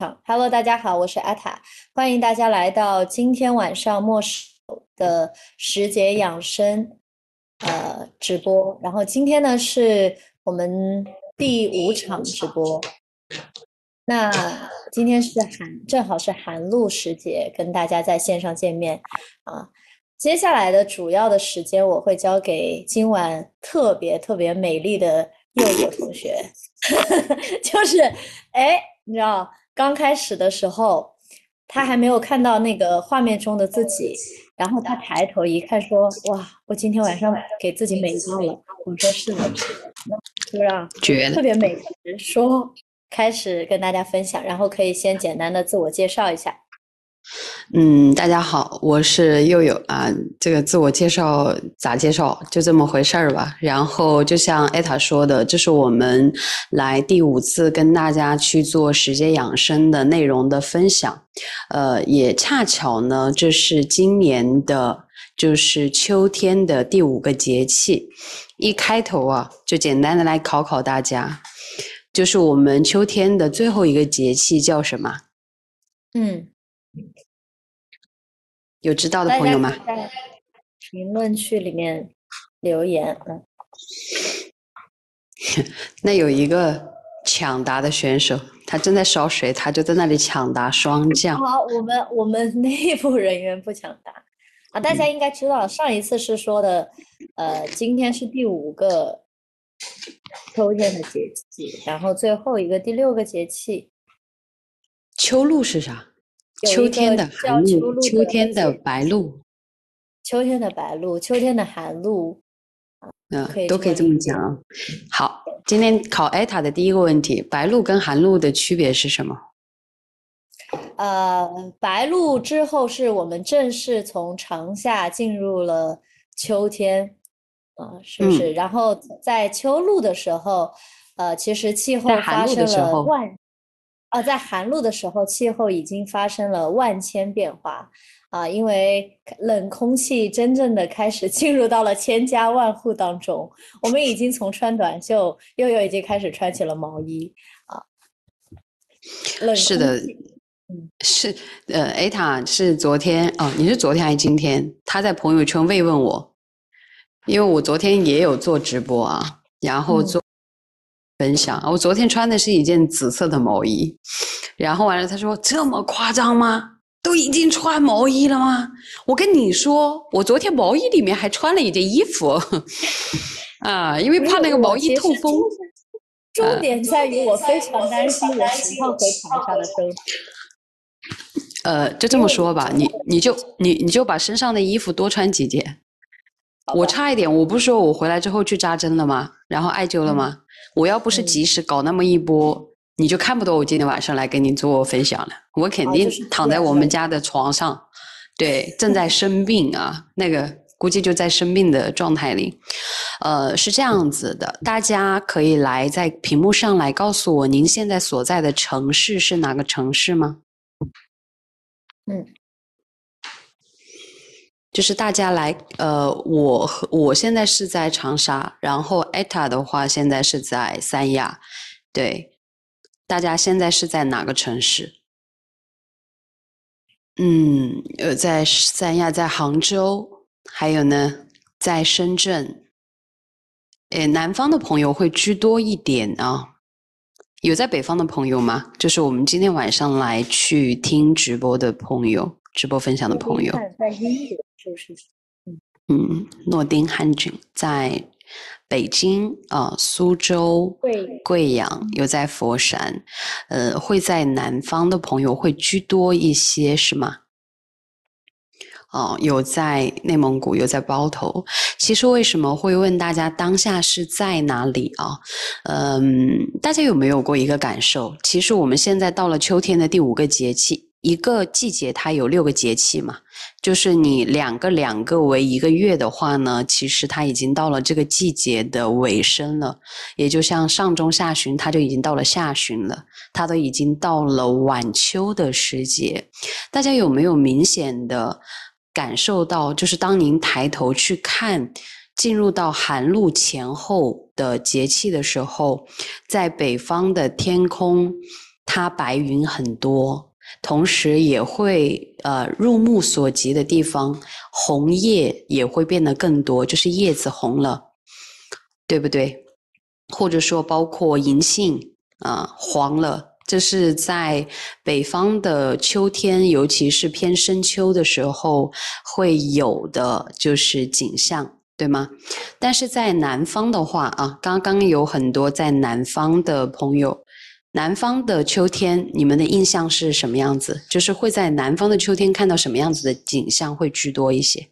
好，Hello，大家好，我是阿塔，欢迎大家来到今天晚上末世的时节养生呃直播。然后今天呢是我们第五场直播，那今天是寒，正好是寒露时节，跟大家在线上见面啊。接下来的主要的时间我会交给今晚特别特别美丽的佑佑同学，就是哎，你知道。刚开始的时候，他还没有看到那个画面中的自己，然后他抬头一看，说：“哇，我今天晚上给自己美到了。”我说：“是的，是的就让 特别美的人说，开始跟大家分享，然后可以先简单的自我介绍一下。”嗯，大家好，我是佑佑啊。这个自我介绍咋介绍？就这么回事儿吧。然后就像艾塔说的，这是我们来第五次跟大家去做时间养生的内容的分享。呃，也恰巧呢，这是今年的，就是秋天的第五个节气。一开头啊，就简单的来考考大家，就是我们秋天的最后一个节气叫什么？嗯。有知道的朋友吗？在评论区里面留言。嗯，那有一个抢答的选手，他正在烧水，他就在那里抢答双降。好，我们我们内部人员不抢答啊。大家应该知道，上一次是说的，呃，今天是第五个秋天的节气，然后最后一个第六个节气，秋露是啥？秋天的寒露，秋天的白露，秋天的白露，秋天的寒露，嗯，都可以这么讲。好，今天考艾塔的第一个问题：白露跟寒露的区别是什么？呃，白露之后是我们正式从长夏进入了秋天，啊，是不是？然后在秋露的时候，呃，其实气候发生了万。啊，在寒露的时候，气候已经发生了万千变化啊！因为冷空气真正的开始 进入到了千家万户当中，我们已经从穿短袖，又又已经开始穿起了毛衣啊。冷是的，嗯，是呃，艾塔是昨天哦，你是昨天还是今天？他在朋友圈慰问我，因为我昨天也有做直播啊，然后做。分享我昨天穿的是一件紫色的毛衣，然后完了他说这么夸张吗？都已经穿毛衣了吗？我跟你说，我昨天毛衣里面还穿了一件衣服，啊，因为怕那个毛衣透风。重点在于我非常担心我十号回长沙的时候。呃，就这么说吧，你你就你你就把身上的衣服多穿几件。我差一点，我不是说我回来之后去扎针了吗？然后艾灸了吗？我要不是及时搞那么一波，你就看不到我今天晚上来跟你做分享了。我肯定躺在我们家的床上，对，正在生病啊，那个估计就在生病的状态里。呃，是这样子的，大家可以来在屏幕上来告诉我您现在所在的城市是哪个城市吗？嗯。就是大家来，呃，我和我现在是在长沙，然后艾塔的话现在是在三亚，对，大家现在是在哪个城市？嗯，呃，在三亚，在杭州，还有呢，在深圳。诶，南方的朋友会居多一点啊，有在北方的朋友吗？就是我们今天晚上来去听直播的朋友，直播分享的朋友。就是，嗯嗯，诺丁汉郡在北京啊，苏州、贵贵阳，有在佛山，呃，会在南方的朋友会居多一些，是吗？哦，有在内蒙古，有在包头。其实为什么会问大家当下是在哪里啊？嗯，大家有没有过一个感受？其实我们现在到了秋天的第五个节气。一个季节它有六个节气嘛，就是你两个两个为一个月的话呢，其实它已经到了这个季节的尾声了。也就像上中下旬，它就已经到了下旬了，它都已经到了晚秋的时节。大家有没有明显的感受到，就是当您抬头去看进入到寒露前后的节气的时候，在北方的天空。它白云很多，同时也会呃入目所及的地方，红叶也会变得更多，就是叶子红了，对不对？或者说包括银杏啊黄了，这是在北方的秋天，尤其是偏深秋的时候会有的就是景象，对吗？但是在南方的话啊，刚刚有很多在南方的朋友，南方的秋天，你们的印象是什么样子？就是会在南方的秋天看到什么样子的景象会居多一些？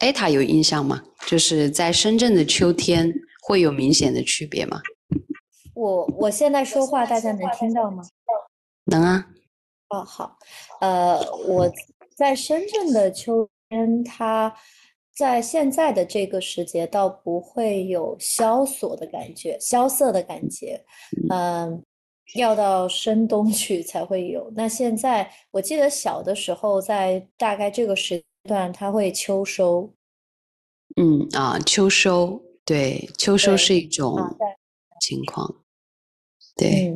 艾塔有印象吗？就是在深圳的秋天会有明显的区别吗？我我现在说话大家能听到吗？能啊。哦，好。呃，我在深圳的秋天，它在现在的这个时节倒不会有萧索的感觉、萧瑟的感觉。嗯，要到深冬去才会有。那现在我记得小的时候，在大概这个时。段它会秋收，嗯啊，秋收对，秋收是一种情况，对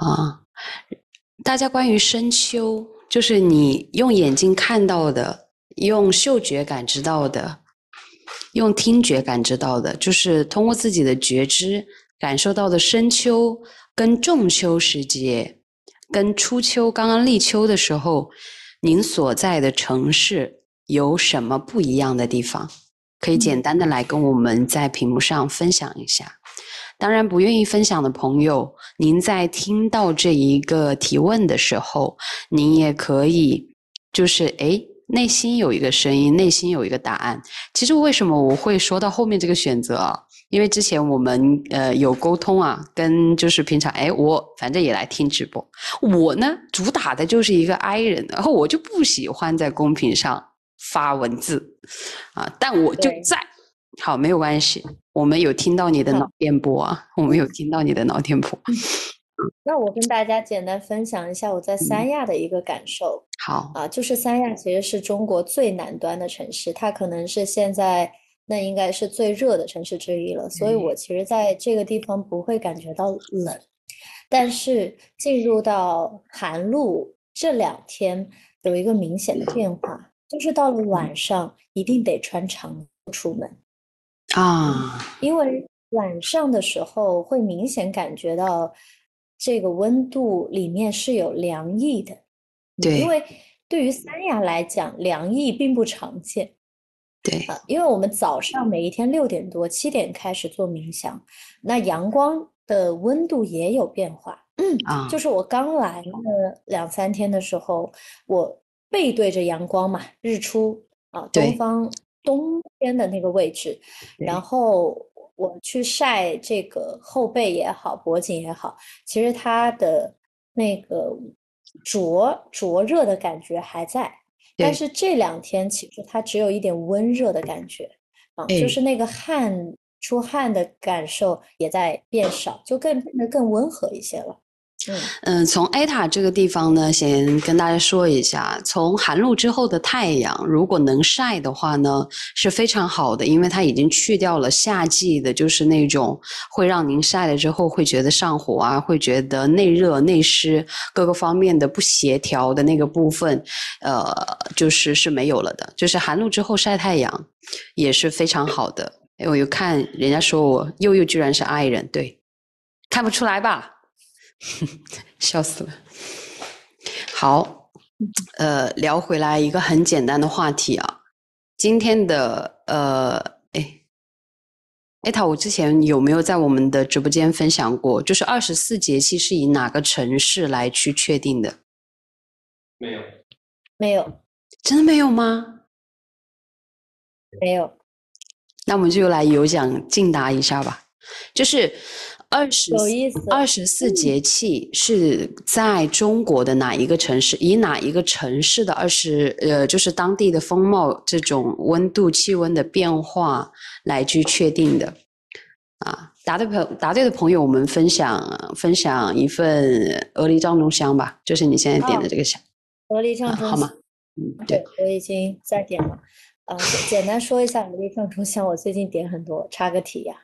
啊，大家关于深秋，就是你用眼睛看到的，用嗅觉感知到的，用听觉感知到的，就是通过自己的觉知感受到的深秋跟仲秋时节，跟初秋刚刚立秋的时候。您所在的城市有什么不一样的地方？可以简单的来跟我们在屏幕上分享一下。当然，不愿意分享的朋友，您在听到这一个提问的时候，您也可以就是哎，内心有一个声音，内心有一个答案。其实为什么我会说到后面这个选择啊？因为之前我们呃有沟通啊，跟就是平常哎我反正也来听直播，我呢主打的就是一个 I 人，然后我就不喜欢在公屏上发文字啊，但我就在，好没有关系，我们有听到你的脑电波啊，我们有听到你的脑电波。那我跟大家简单分享一下我在三亚的一个感受。好啊，就是三亚其实是中国最南端的城市，它可能是现在。那应该是最热的城市之一了，所以我其实在这个地方不会感觉到冷，但是进入到寒露这两天有一个明显的变化，就是到了晚上一定得穿长出门啊，因为晚上的时候会明显感觉到这个温度里面是有凉意的，对，因为对于三亚来讲，凉意并不常见。对。啊，因为我们早上每一天六点多、七点开始做冥想，那阳光的温度也有变化。嗯啊，就是我刚来的两三天的时候，我背对着阳光嘛，日出啊，东方东边的那个位置，然后我去晒这个后背也好，脖颈也好，其实它的那个灼灼热的感觉还在。但是这两天其实它只有一点温热的感觉啊，就是那个汗出汗的感受也在变少，就更变得更温和一些了。嗯，从艾塔这个地方呢，先跟大家说一下，从寒露之后的太阳，如果能晒的话呢，是非常好的，因为它已经去掉了夏季的，就是那种会让您晒了之后会觉得上火啊，会觉得内热内湿各个方面的不协调的那个部分，呃，就是是没有了的。就是寒露之后晒太阳也是非常好的。哎，我又看人家说我悠悠居然是爱人，对，看不出来吧？笑死了。好，呃，聊回来一个很简单的话题啊。今天的呃，哎，艾塔，我之前有没有在我们的直播间分享过？就是二十四节气是以哪个城市来去确定的？没有，没有，真的没有吗？没有。那我们就来有奖竞答一下吧，就是。二十二十四节气是在中国的哪一个城市？以哪一个城市的二十呃，就是当地的风貌、这种温度、气温的变化来去确定的？啊，答对朋答对的朋友，我们分享分享一份鹅梨藏中香吧，就是你现在点的这个香。鹅梨藏中好吗？嗯，对，我已经在点了。呃，简单说一下《鹅梨帐中香》，我最近点很多。插个题呀，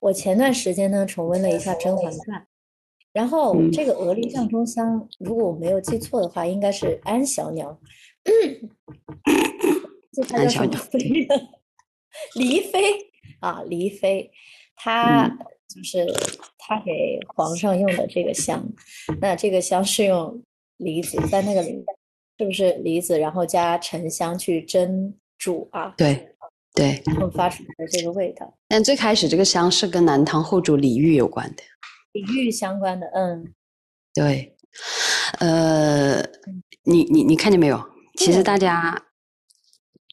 我前段时间呢重温了一下《甄嬛传》，然后这个《鹅力上中香》，如果我没有记错的话，应该是安小鸟。这他叫什么妃黎妃啊，黎妃，她就是她给皇上用的这个香。那这个香是用梨子，在那个里面是不是梨子，然后加沉香去蒸？煮啊，对对，然后发出来的这个味道。但最开始这个香是跟南唐后主李煜有关的，李煜相关的，嗯，对，呃，你你你看见没有？其实大家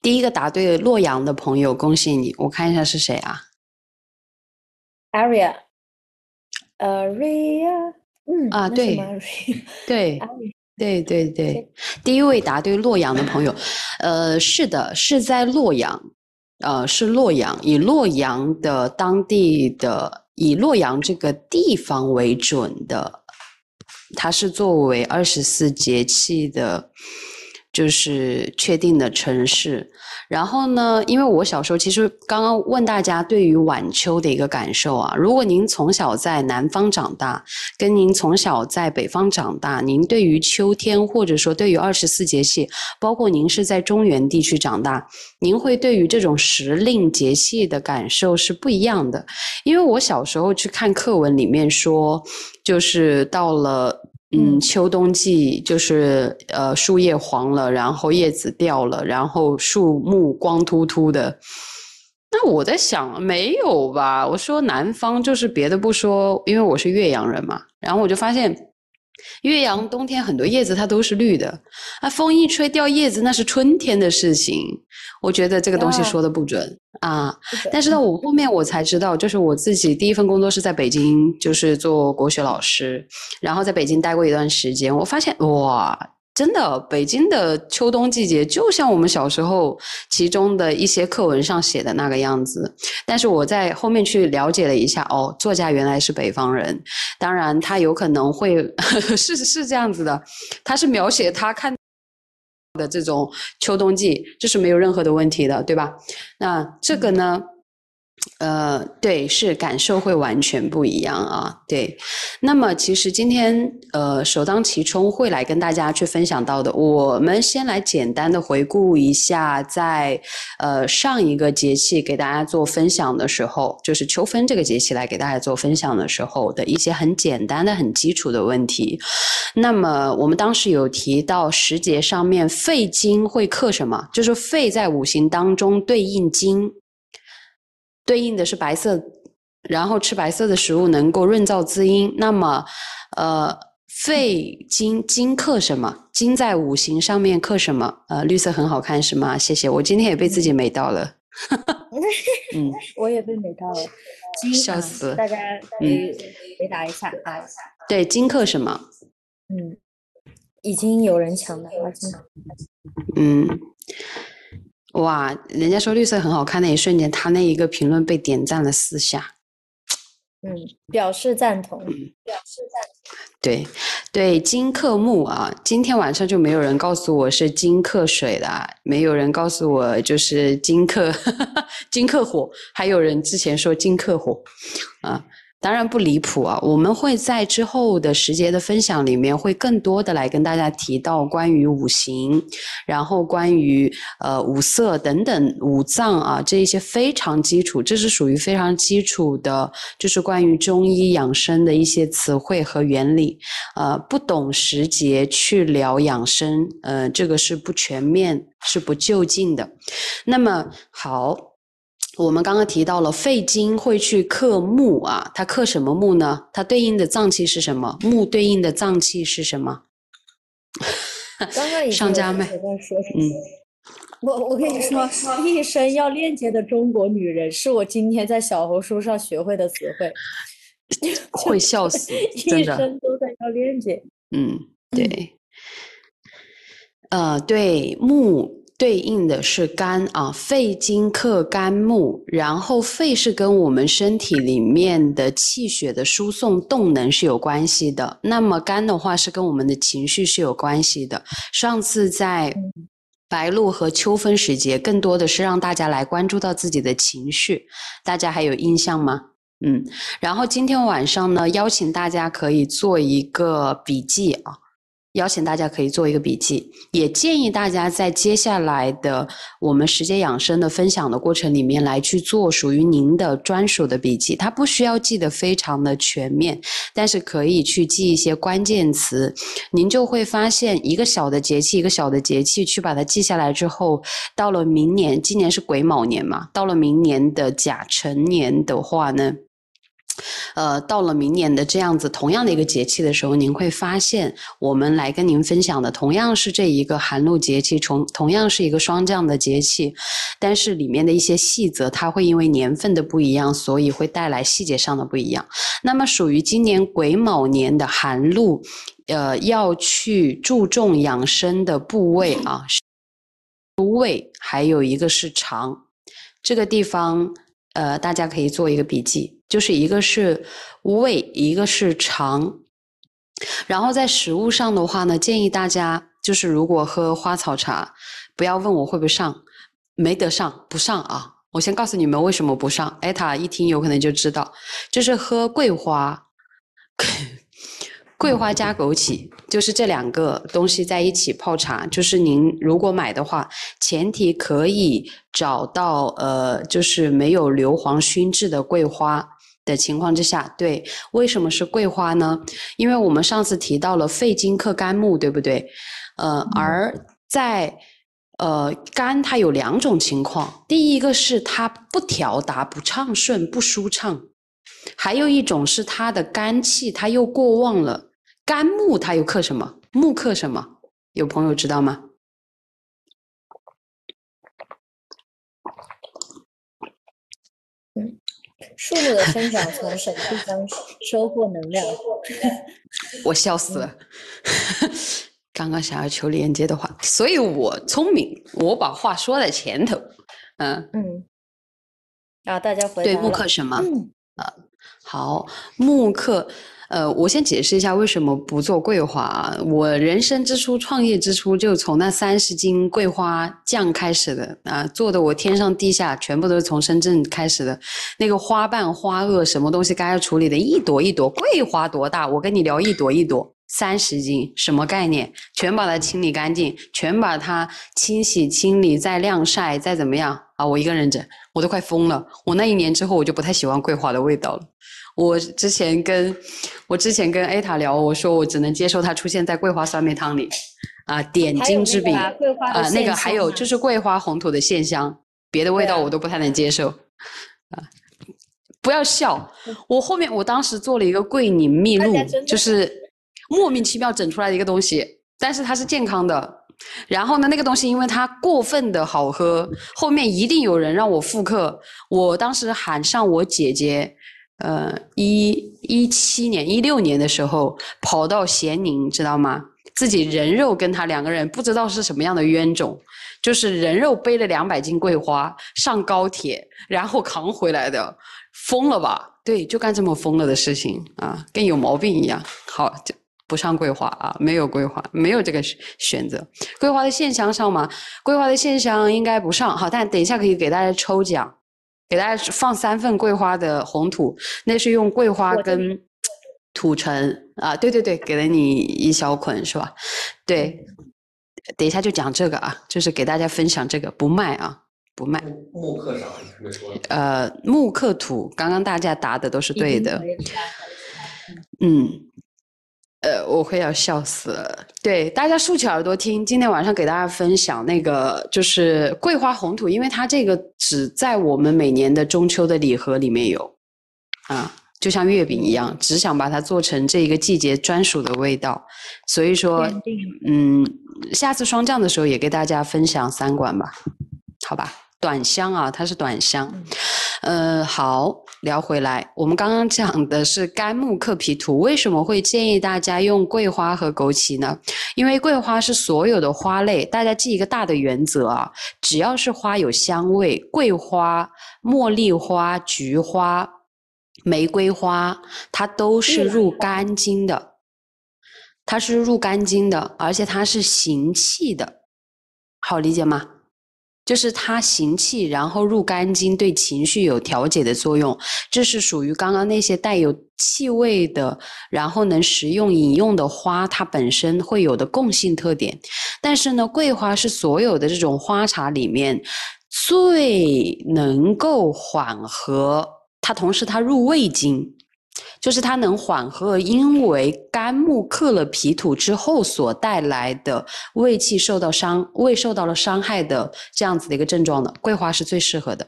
第一个答对洛阳的朋友，恭喜你！我看一下是谁啊？Aria，Aria，嗯啊，对 对。对对对，第一位答对洛阳的朋友，呃，是的，是在洛阳，呃，是洛阳，以洛阳的当地的，以洛阳这个地方为准的，它是作为二十四节气的。就是确定的城市，然后呢？因为我小时候其实刚刚问大家对于晚秋的一个感受啊，如果您从小在南方长大，跟您从小在北方长大，您对于秋天或者说对于二十四节气，包括您是在中原地区长大，您会对于这种时令节气的感受是不一样的。因为我小时候去看课文里面说，就是到了。嗯，秋冬季就是呃，树叶黄了，然后叶子掉了，然后树木光秃秃的。那我在想，没有吧？我说南方就是别的不说，因为我是岳阳人嘛，然后我就发现岳阳冬天很多叶子它都是绿的，啊，风一吹掉叶子那是春天的事情。我觉得这个东西说的不准。啊，但是到，我后面我才知道，就是我自己第一份工作是在北京，就是做国学老师，然后在北京待过一段时间，我发现哇，真的，北京的秋冬季节就像我们小时候其中的一些课文上写的那个样子。但是我在后面去了解了一下，哦，作家原来是北方人，当然他有可能会呵呵 是是这样子的，他是描写他看。的这种秋冬季，这是没有任何的问题的，对吧？那这个呢？呃，对，是感受会完全不一样啊。对，那么其实今天呃，首当其冲会来跟大家去分享到的，我们先来简单的回顾一下，在呃上一个节气给大家做分享的时候，就是秋分这个节气来给大家做分享的时候的一些很简单的、很基础的问题。那么我们当时有提到时节上面肺经会克什么？就是肺在五行当中对应金。对应的是白色，然后吃白色的食物能够润燥滋阴。那么，呃，肺金金克什么？金在五行上面克什么？呃，绿色很好看是吗？谢谢，我今天也被自己美到了。嗯，我也被美到了。笑死！大家可以回答一下啊。对，金克什么？嗯，已经有人抢了，嗯。哇，人家说绿色很好看那一瞬间，他那一个评论被点赞了四下。嗯，表示赞同。表示赞同。对，对，金克木啊，今天晚上就没有人告诉我是金克水的，没有人告诉我就是金克 金克火，还有人之前说金克火，啊。当然不离谱啊！我们会在之后的时节的分享里面，会更多的来跟大家提到关于五行，然后关于呃五色等等五脏啊这一些非常基础，这是属于非常基础的，就是关于中医养生的一些词汇和原理。呃，不懂时节去聊养生，呃，这个是不全面，是不就近的。那么好。我们刚刚提到了肺经会去克木啊，它克什么木呢？它对应的脏器是什么？木对应的脏器是什么？刚刚上家妹，嗯，我我跟你说，一生要链接的中国女人，是我今天在小红书上学会的词汇，会笑死，真的，一生都在要链接。嗯，对，呃，对木。对应的是肝啊，肺经克肝木，然后肺是跟我们身体里面的气血的输送动能是有关系的。那么肝的话是跟我们的情绪是有关系的。上次在。白露和秋分时节，更多的是让大家来关注到自己的情绪。大家还有印象吗？嗯，然后今天晚上呢，邀请大家可以做一个笔记啊。邀请大家可以做一个笔记，也建议大家在接下来的我们时间养生的分享的过程里面来去做属于您的专属的笔记。它不需要记得非常的全面，但是可以去记一些关键词。您就会发现一个小的节气，一个小的节气，去把它记下来之后，到了明年，今年是癸卯年嘛，到了明年的甲辰年的话呢？呃，到了明年的这样子同样的一个节气的时候，您会发现我们来跟您分享的同样是这一个寒露节气，同同样是一个霜降的节气，但是里面的一些细则，它会因为年份的不一样，所以会带来细节上的不一样。那么属于今年癸卯年的寒露，呃，要去注重养生的部位啊，胃还有一个是肠，这个地方呃，大家可以做一个笔记。就是一个是胃，一个是肠，然后在食物上的话呢，建议大家就是如果喝花草茶，不要问我会不会上，没得上，不上啊！我先告诉你们为什么不上，艾塔一听有可能就知道，就是喝桂花，桂花加枸杞，就是这两个东西在一起泡茶，就是您如果买的话，前提可以找到呃，就是没有硫磺熏制的桂花。的情况之下，对，为什么是桂花呢？因为我们上次提到了肺经克肝木，对不对？呃，而在呃肝，它有两种情况，第一个是它不调达、不畅顺、不舒畅，还有一种是它的肝气它又过旺了。肝木它又克什么？木克什么？有朋友知道吗？树木的生长从什么地方收获能量？我笑死了！刚刚想要求连接的话，所以我聪明，我把话说在前头。嗯嗯，啊，大家回对木克什么？啊，好，木克。呃，我先解释一下为什么不做桂花。我人生之初，创业之初，就从那三十斤桂花酱开始的啊，做的我天上地下全部都是从深圳开始的。那个花瓣、花萼，什么东西该要处理的，一朵一朵。桂花多大？我跟你聊一朵一朵，三十斤，什么概念？全把它清理干净，全把它清洗、清理，再晾晒，再怎么样啊？我一个人整，我都快疯了。我那一年之后，我就不太喜欢桂花的味道了。我之前跟我之前跟 A 塔聊，我说我只能接受它出现在桂花酸梅汤里，啊，点睛之笔啊，那个还有就是桂花红土的线香，别的味道我都不太能接受，啊，不要笑，我后面我当时做了一个桂林蜜露，就是莫名其妙整出来的一个东西，但是它是健康的，然后呢，那个东西因为它过分的好喝，后面一定有人让我复刻，我当时喊上我姐姐。呃，一一七年、一六年的时候，跑到咸宁，知道吗？自己人肉跟他两个人，不知道是什么样的冤种，就是人肉背了两百斤桂花上高铁，然后扛回来的，疯了吧？对，就干这么疯了的事情啊，跟有毛病一样。好，就不上桂花啊，没有桂花，没有这个选择。桂花的线香上吗？桂花的线香应该不上。好，但等一下可以给大家抽奖。给大家放三份桂花的红土，那是用桂花跟土橙啊，对对对，给了你一小捆是吧？对，等一下就讲这个啊，就是给大家分享这个，不卖啊，不卖。木克啥？呃，木刻土，刚刚大家答的都是对的。嗯。呃，我会要笑死了。对，大家竖起耳朵听，今天晚上给大家分享那个就是桂花红土，因为它这个只在我们每年的中秋的礼盒里面有，啊，就像月饼一样，只想把它做成这一个季节专属的味道。所以说，嗯，下次霜降的时候也给大家分享三管吧，好吧？短香啊，它是短香。呃，好，聊回来，我们刚刚讲的是肝木克脾土，为什么会建议大家用桂花和枸杞呢？因为桂花是所有的花类，大家记一个大的原则啊，只要是花有香味，桂花、茉莉花、菊花、玫瑰花，它都是入肝经的，它是入肝经的，而且它是行气的。好理解吗？就是它行气，然后入肝经，对情绪有调节的作用。这是属于刚刚那些带有气味的，然后能食用饮用的花，它本身会有的共性特点。但是呢，桂花是所有的这种花茶里面最能够缓和，它同时它入胃经。就是它能缓和因为肝木克了脾土之后所带来的胃气受到伤、胃受到了伤害的这样子的一个症状的，桂花是最适合的。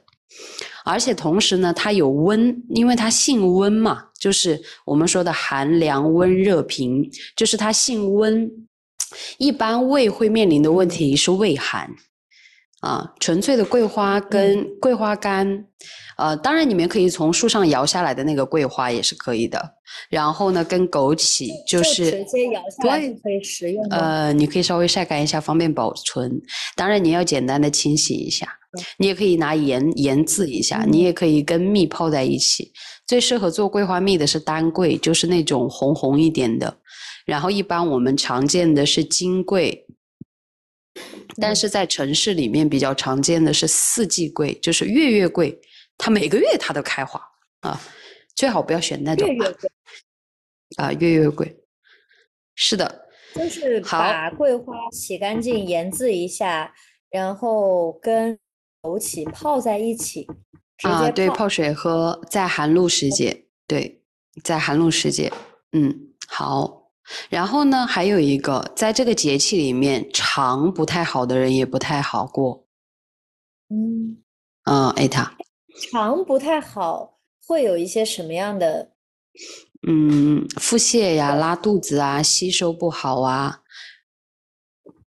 而且同时呢，它有温，因为它性温嘛，就是我们说的寒凉温热平，就是它性温。一般胃会面临的问题是胃寒。啊，纯粹的桂花跟桂花干，呃，当然你们可以从树上摇下来的那个桂花也是可以的。然后呢，跟枸杞就是直接摇下来可以食用。呃，你可以稍微晒干一下，方便保存。当然你要简单的清洗一下，你也可以拿盐盐渍一下，你也可以跟蜜泡在一起。最适合做桂花蜜的是丹桂，就是那种红红一点的。然后一般我们常见的是金桂。但是在城市里面比较常见的是四季桂，就是月月桂，它每个月它都开花啊，最好不要选那种啊，月月桂，是的，就是把桂花洗干净，研制一下，然后跟枸杞泡在一起，啊，对，泡水喝，在寒露时节，对，在寒露时节，嗯，好。然后呢，还有一个，在这个节气里面，肠不太好的人也不太好过。嗯，嗯，艾塔，肠不太好，会有一些什么样的？嗯，腹泻呀，拉肚子啊，吸收不好啊，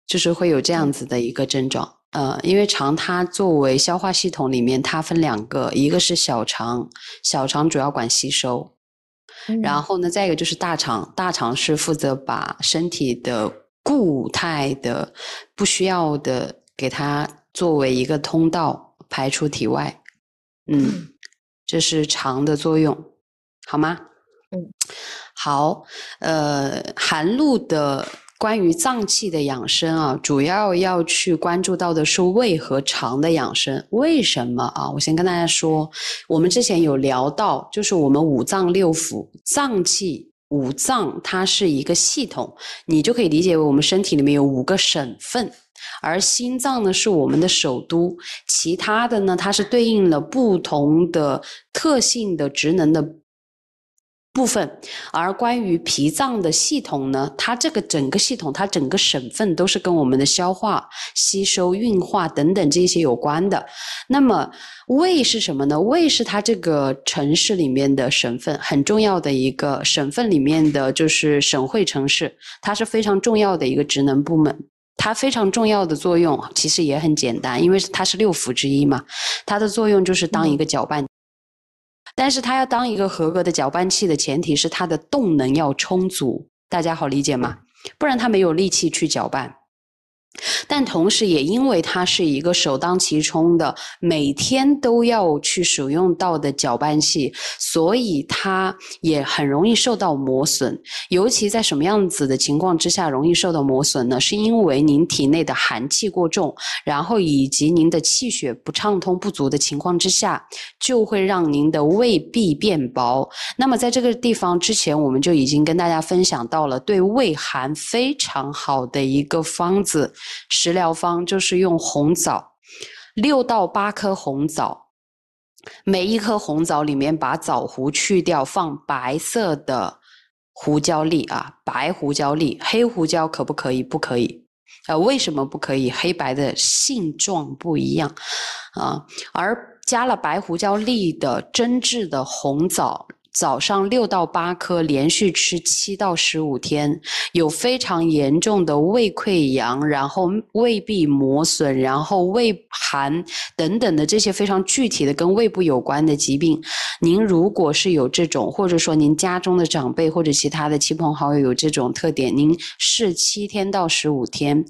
就是会有这样子的一个症状。呃，因为肠它作为消化系统里面，它分两个，一个是小肠，小肠主要管吸收。然后呢，再一个就是大肠，大肠是负责把身体的固态的、不需要的，给它作为一个通道排出体外。嗯，这是肠的作用，好吗？嗯，好。呃，寒露的。关于脏器的养生啊，主要要去关注到的是胃和肠的养生。为什么啊？我先跟大家说，我们之前有聊到，就是我们五脏六腑、脏器、五脏，它是一个系统，你就可以理解为我们身体里面有五个省份，而心脏呢是我们的首都，其他的呢它是对应了不同的特性的职能的。部分，而关于脾脏的系统呢，它这个整个系统，它整个省份都是跟我们的消化、吸收、运化等等这些有关的。那么胃是什么呢？胃是它这个城市里面的省份，很重要的一个省份里面的就是省会城市，它是非常重要的一个职能部门。它非常重要的作用其实也很简单，因为它是六腑之一嘛，它的作用就是当一个搅拌。但是它要当一个合格的搅拌器的前提是它的动能要充足，大家好理解吗？不然它没有力气去搅拌。但同时，也因为它是一个首当其冲的，每天都要去使用到的搅拌器，所以它也很容易受到磨损。尤其在什么样子的情况之下容易受到磨损呢？是因为您体内的寒气过重，然后以及您的气血不畅通不足的情况之下，就会让您的胃壁变薄。那么在这个地方之前，我们就已经跟大家分享到了对胃寒非常好的一个方子。食疗方就是用红枣，六到八颗红枣，每一颗红枣里面把枣核去掉，放白色的胡椒粒啊，白胡椒粒，黑胡椒可不可以？不可以。呃，为什么不可以？黑白的性状不一样啊，而加了白胡椒粒的真制的红枣。早上六到八颗，连续吃七到十五天，有非常严重的胃溃疡，然后胃壁磨损，然后胃寒等等的这些非常具体的跟胃部有关的疾病。您如果是有这种，或者说您家中的长辈或者其他的亲朋好友有这种特点，您试七天到十五天，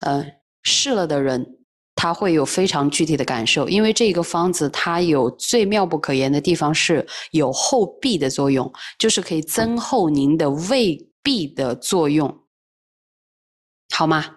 呃，试了的人。他会有非常具体的感受，因为这个方子它有最妙不可言的地方，是有厚壁的作用，就是可以增厚您的胃壁的作用，好吗？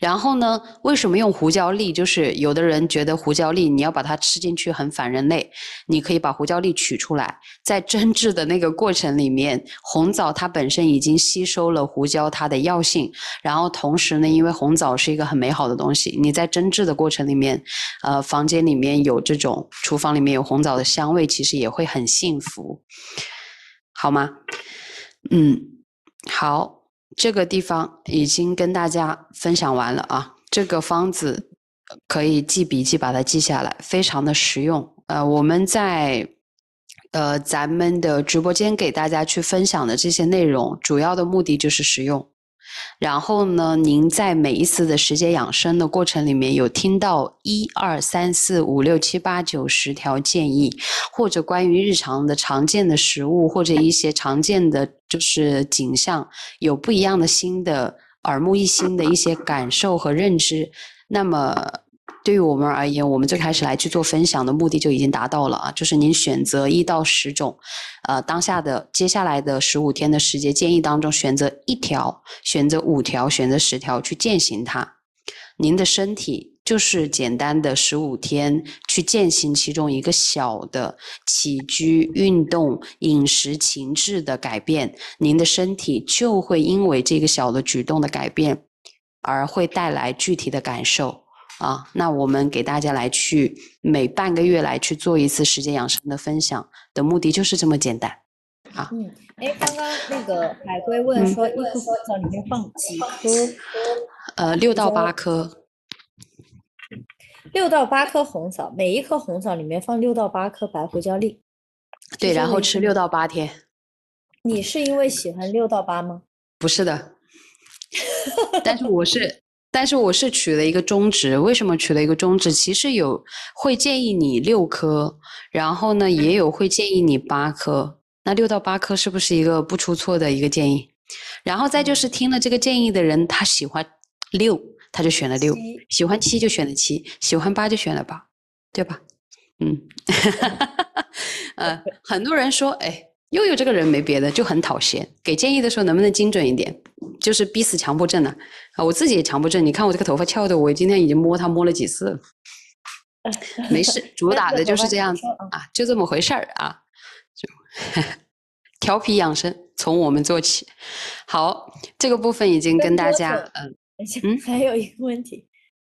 然后呢，为什么用胡椒粒？就是有的人觉得胡椒粒你要把它吃进去很反人类，你可以把胡椒粒取出来，在蒸制的那个过程里面，红枣它本身已经吸收了胡椒它的药性，然后同时呢，因为红枣是一个很美好的东西，你在蒸制的过程里面，呃，房间里面有这种厨房里面有红枣的香味，其实也会很幸福，好吗？嗯，好。这个地方已经跟大家分享完了啊，这个方子可以记笔记，把它记下来，非常的实用。呃，我们在呃咱们的直播间给大家去分享的这些内容，主要的目的就是实用。然后呢，您在每一次的时间养生的过程里面，有听到一二三四五六七八九十条建议，或者关于日常的常见的食物，或者一些常见的就是景象，有不一样的新的耳目一新的一些感受和认知，那么。对于我们而言，我们最开始来去做分享的目的就已经达到了啊，就是您选择一到十种，呃，当下的接下来的十五天的时间建议当中选择一条，选择五条，选择十条去践行它。您的身体就是简单的十五天去践行其中一个小的起居、运动、饮食、情志的改变，您的身体就会因为这个小的举动的改变而会带来具体的感受。啊，那我们给大家来去每半个月来去做一次时间养生的分享的目的就是这么简单。啊，嗯，哎，刚刚那个海龟问说，一颗红枣里面放几颗？呃，六到八颗。六到八颗红枣，每一颗红枣里面放六到八颗白胡椒粒。对，然后吃六到八天。你是因为喜欢六到八吗？不是的，但是我是。但是我是取了一个中值，为什么取了一个中值？其实有会建议你六颗，然后呢也有会建议你八颗。那六到八颗是不是一个不出错的一个建议？然后再就是听了这个建议的人，他喜欢六，他就选了六；喜欢七就选了七；喜欢八就选了八，对吧？嗯，呃，很多人说，哎。悠悠这个人没别的，就很讨嫌。给建议的时候能不能精准一点？就是逼死强迫症呢？啊，我自己也强迫症。你看我这个头发翘的，我今天已经摸它摸了几次了。没事，主打的就是这样子啊，就这么回事儿啊。就 调皮养生，从我们做起。好，这个部分已经跟大家嗯嗯，还有一个问题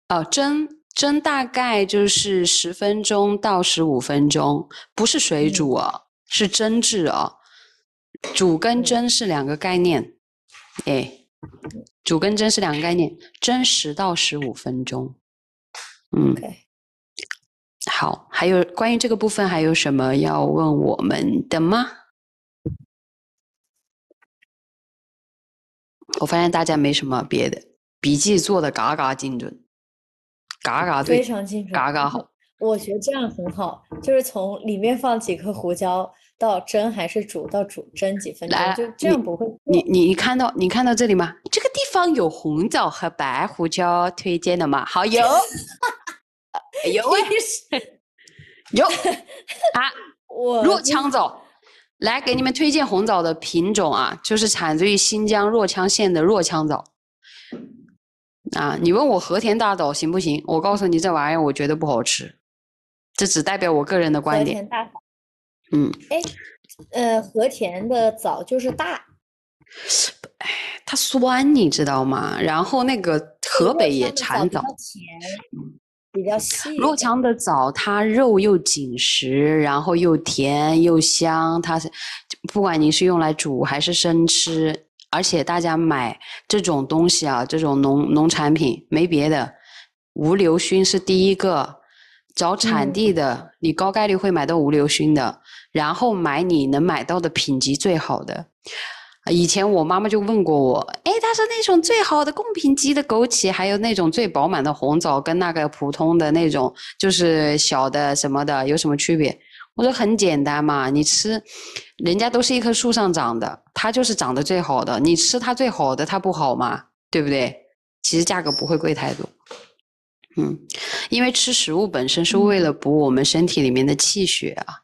哦，蒸蒸大概就是十分钟到十五分钟，不是水煮啊。是蒸制哦，煮跟蒸是两个概念，哎，煮跟蒸是两个概念，蒸十到十五分钟，嗯，好，还有关于这个部分还有什么要问我们的吗？我发现大家没什么别的，笔记做的嘎嘎精准，嘎嘎对，非常精准，嘎嘎好。我觉得这样很好，就是从里面放几颗胡椒到蒸还是煮到煮蒸几分钟，就这样不会。你你看到你看到这里吗？这个地方有红枣和白胡椒推荐的吗？好 有，有有啊！我若羌枣，来给你们推荐红枣的品种啊，就是产自于新疆若羌县的若羌枣。啊，你问我和田大枣行不行？我告诉你，这玩意儿我觉得不好吃。这只代表我个人的观点。和田大枣，嗯，哎，呃，和田的枣就是大，哎，它酸，你知道吗？然后那个河北也产枣，甜，比较细。若羌的枣，它肉又紧实，然后又甜又香。它是不管你是用来煮还是生吃，而且大家买这种东西啊，这种农农产品没别的，无硫熏是第一个。找产地的，你高概率会买到无硫熏的，然后买你能买到的品级最好的。以前我妈妈就问过我，哎，她说那种最好的贡品级的枸杞，还有那种最饱满的红枣，跟那个普通的那种就是小的什么的有什么区别？我说很简单嘛，你吃，人家都是一棵树上长的，它就是长得最好的，你吃它最好的，它不好吗？对不对？其实价格不会贵太多。嗯，因为吃食物本身是为了补我们身体里面的气血啊。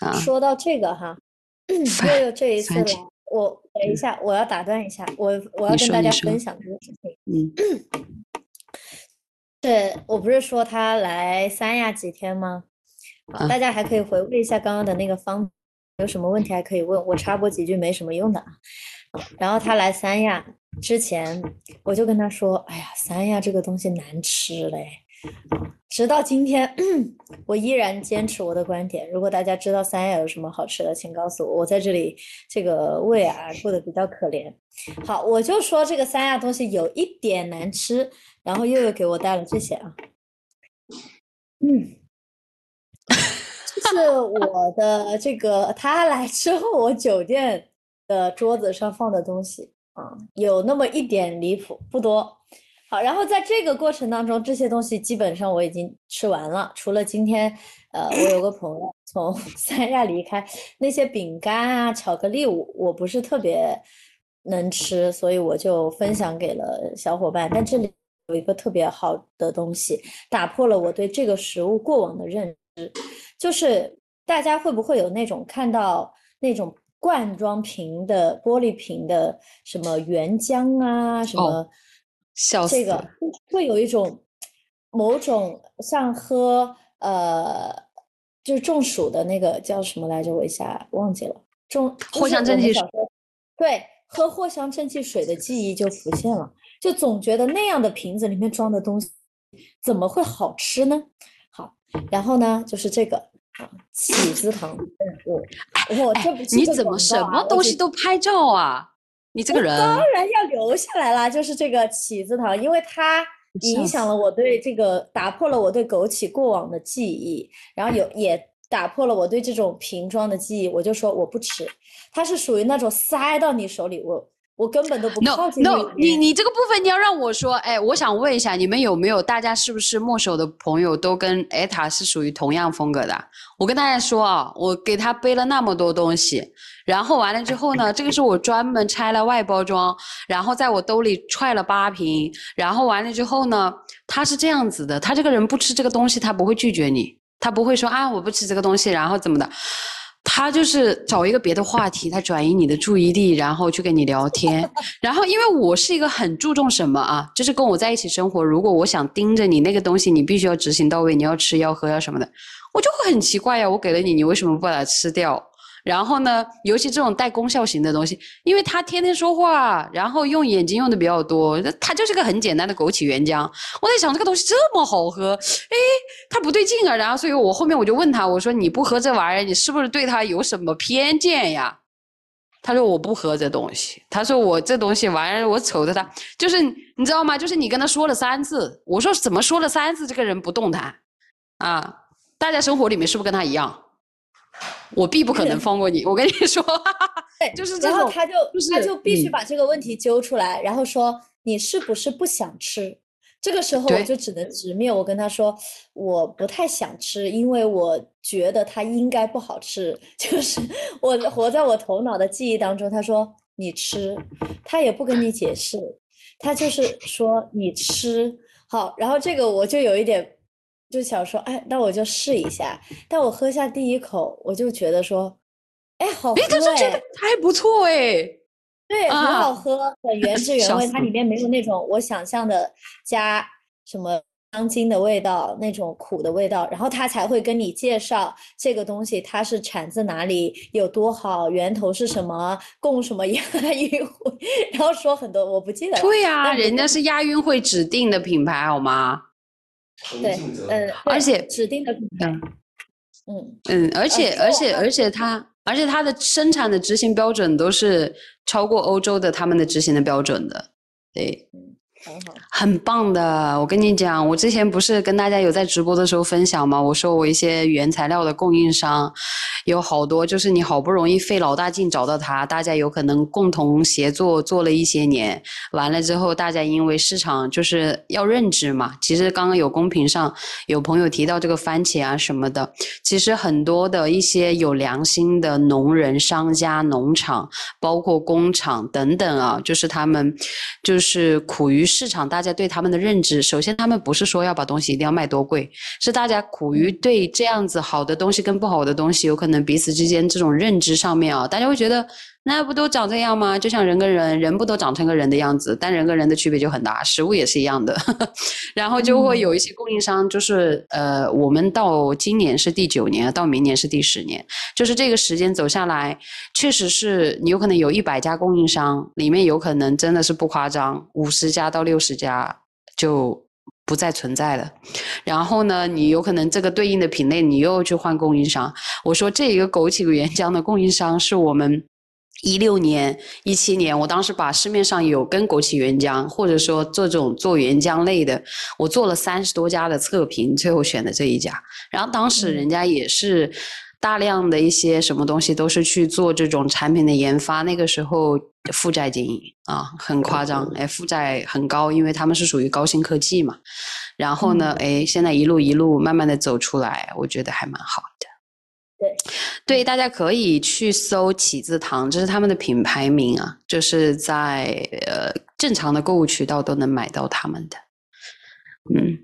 啊，说到这个哈，又有这一次了我等一下，我要打断一下，我我要跟大家分享这个事情。嗯，对我不是说他来三亚几天吗？大家还可以回味一下刚刚的那个方，有什么问题还可以问我，插播几句没什么用的啊。然后他来三亚之前，我就跟他说：“哎呀，三亚这个东西难吃嘞。”直到今天，我依然坚持我的观点。如果大家知道三亚有什么好吃的，请告诉我。我在这里这个胃啊过得比较可怜。好，我就说这个三亚东西有一点难吃。然后又又给我带了这些啊，嗯，是我的这个他来之后，我酒店的桌子上放的东西啊，有那么一点离谱，不多。好，然后在这个过程当中，这些东西基本上我已经吃完了，除了今天，呃，我有个朋友从 三亚离开，那些饼干啊、巧克力，我我不是特别能吃，所以我就分享给了小伙伴。但这里有一个特别好的东西，打破了我对这个食物过往的认知，就是大家会不会有那种看到那种罐装瓶的玻璃瓶的什么原浆啊，什么？这个会有一种某种像喝呃，就是中暑的那个叫什么来着？我一下忘记了。中藿香正气水。对，喝藿香正气水的记忆就浮现了，就总觉得那样的瓶子里面装的东西怎么会好吃呢？好，然后呢，就是这个啊，起司糖。我我这不你怎么什么东西都拍照啊？你这个人当然要留下来啦，就是这个起子糖，因为它影响了我对这个，打破了我对枸杞过往的记忆，然后有也打破了我对这种瓶装的记忆，我就说我不吃，它是属于那种塞到你手里我。我根本都不靠近 no no，你你这个部分你要让我说，哎，我想问一下，你们有没有大家是不是墨守的朋友都跟艾塔是属于同样风格的？我跟大家说啊，我给他背了那么多东西，然后完了之后呢，这个是我专门拆了外包装，然后在我兜里揣了八瓶，然后完了之后呢，他是这样子的，他这个人不吃这个东西，他不会拒绝你，他不会说啊我不吃这个东西，然后怎么的。他就是找一个别的话题，他转移你的注意力，然后去跟你聊天。然后，因为我是一个很注重什么啊，就是跟我在一起生活，如果我想盯着你那个东西，你必须要执行到位，你要吃要喝要什么的，我就会很奇怪呀。我给了你，你为什么不把它吃掉？然后呢，尤其这种带功效型的东西，因为他天天说话，然后用眼睛用的比较多，他就是个很简单的枸杞原浆。我在想这个东西这么好喝，哎，他不对劲啊。然后，所以我后面我就问他，我说你不喝这玩意儿，你是不是对他有什么偏见呀？他说我不喝这东西。他说我这东西玩意儿，我瞅着他，就是你知道吗？就是你跟他说了三次，我说怎么说了三次，这个人不动弹啊？大家生活里面是不是跟他一样？我必不可能放过你，我跟你说，对，就是这种，然后他就他就必须把这个问题揪出来，然后说你是不是不想吃？这个时候我就只能直面，我跟他说我不太想吃，因为我觉得它应该不好吃，就是我活在我头脑的记忆当中。他说你吃，他也不跟你解释，他就是说你吃好，然后这个我就有一点。就想说，哎，那我就试一下。但我喝下第一口，我就觉得说，哎，好喝哎，他说这个还不错哎，对，很好喝，很原汁 原味。它里面没有那种我想象的加什么香精的味道，那种苦的味道。然后他才会跟你介绍这个东西，它是产自哪里，有多好，源头是什么，供什么 亚运会，然后说很多，我不记得了。对呀，人家是亚运会指定的品牌，好吗？对，嗯，而且指定的品牌，嗯。嗯，而且而且而且它，而且它的生产的执行标准都是超过欧洲的他们的执行的标准的，对。很棒的，我跟你讲，我之前不是跟大家有在直播的时候分享吗？我说我一些原材料的供应商，有好多就是你好不容易费老大劲找到他，大家有可能共同协作做了一些年，完了之后大家因为市场就是要认知嘛。其实刚刚有公屏上有朋友提到这个番茄啊什么的，其实很多的一些有良心的农人、商家、农场，包括工厂等等啊，就是他们就是苦于。市场大家对他们的认知，首先他们不是说要把东西一定要卖多贵，是大家苦于对这样子好的东西跟不好的东西，有可能彼此之间这种认知上面啊，大家会觉得那不都长这样吗？就像人跟人，人不都长成个人的样子？但人跟人的区别就很大，食物也是一样的。然后就会有一些供应商，就是呃，我们到今年是第九年，到明年是第十年，就是这个时间走下来，确实是你有可能有一百家供应商，里面有可能真的是不夸张，五十家到六十家就不再存在了。然后呢，你有可能这个对应的品类，你又去换供应商。我说这一个枸杞原浆的供应商是我们。一六年、一七年，我当时把市面上有跟枸杞原浆，或者说这种做原浆类的，我做了三十多家的测评，最后选的这一家。然后当时人家也是大量的一些什么东西，都是去做这种产品的研发。那个时候负债经营啊，很夸张，哎，负债很高，因为他们是属于高新科技嘛。然后呢，哎，现在一路一路慢慢的走出来，我觉得还蛮好的。对，大家可以去搜启字堂，这是他们的品牌名啊，就是在呃正常的购物渠道都能买到他们的。嗯，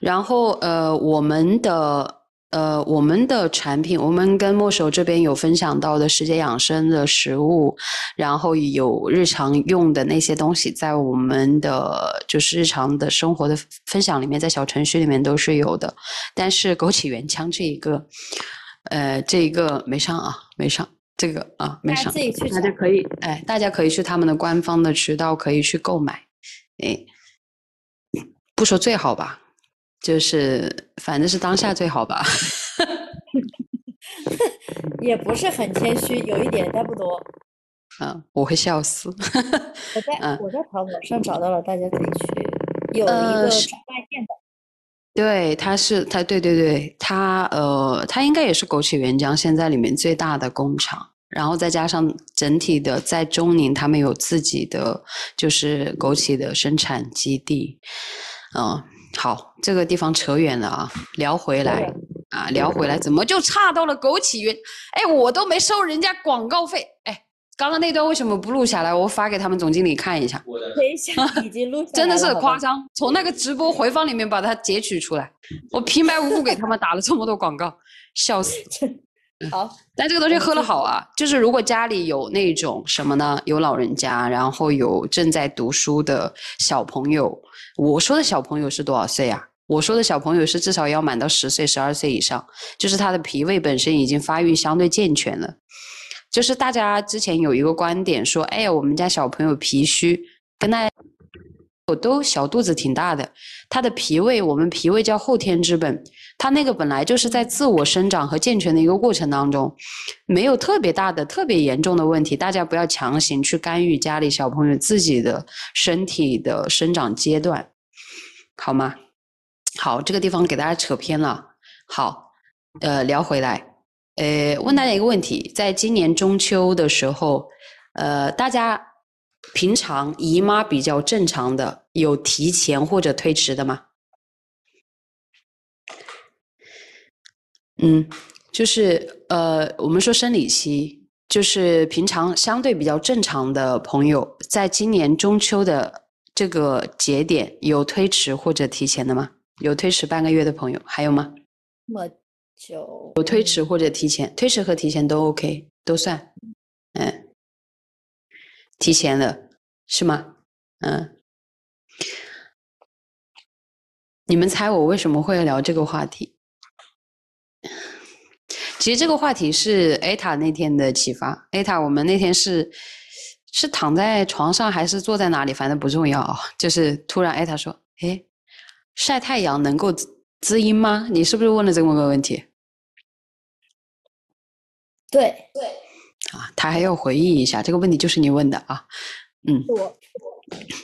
然后呃我们的呃我们的产品，我们跟墨守这边有分享到的时节养生的食物，然后有日常用的那些东西，在我们的就是日常的生活的分享里面，在小程序里面都是有的。但是枸杞原浆这一个。呃，这一个没上啊，没上这个啊，没上。大家可以，哎，大家可以去他们的官方的渠道可以去购买。哎，不说最好吧，就是反正是当下最好吧。也不是很谦虚，有一点，但不多。嗯，我会笑死。我在 我在淘宝上找到了，大家自己去有一个专卖店的。对，它是它，对对对，它呃，它应该也是枸杞原浆现在里面最大的工厂，然后再加上整体的在中宁，他们有自己的就是枸杞的生产基地。嗯，好，这个地方扯远了啊，聊回来啊，聊回来，怎么就差到了枸杞原？哎，我都没收人家广告费，哎。刚刚那段为什么不录下来？我发给他们总经理看一下。我的一下，已经录下来真的是夸张，从那个直播回放里面把它截取出来。我平白无故给他们打了这么多广告，笑死。好，但这个东西喝了好啊。就是如果家里有那种什么呢？有老人家，然后有正在读书的小朋友。我说的小朋友是多少岁啊？我说的小朋友是至少要满到十岁、十二岁以上，就是他的脾胃本身已经发育相对健全了。就是大家之前有一个观点说，哎呀，我们家小朋友脾虚，跟大家我都小肚子挺大的，他的脾胃，我们脾胃叫后天之本，他那个本来就是在自我生长和健全的一个过程当中，没有特别大的、特别严重的问题，大家不要强行去干预家里小朋友自己的身体的生长阶段，好吗？好，这个地方给大家扯偏了，好，呃，聊回来。呃，问大家一个问题，在今年中秋的时候，呃，大家平常姨妈比较正常的，有提前或者推迟的吗？嗯，就是呃，我们说生理期，就是平常相对比较正常的朋友，在今年中秋的这个节点，有推迟或者提前的吗？有推迟半个月的朋友，还有吗？我。就有推迟或者提前，推迟和提前都 OK，都算，嗯，提前了是吗？嗯，你们猜我为什么会聊这个话题？其实这个话题是艾塔那天的启发。艾塔，我们那天是是躺在床上还是坐在哪里？反正不重要啊。就是突然艾塔说：“哎，晒太阳能够。”滋阴吗？你是不是问了这么个问题？对对，啊，他还要回忆一下这个问题，就是你问的啊，嗯，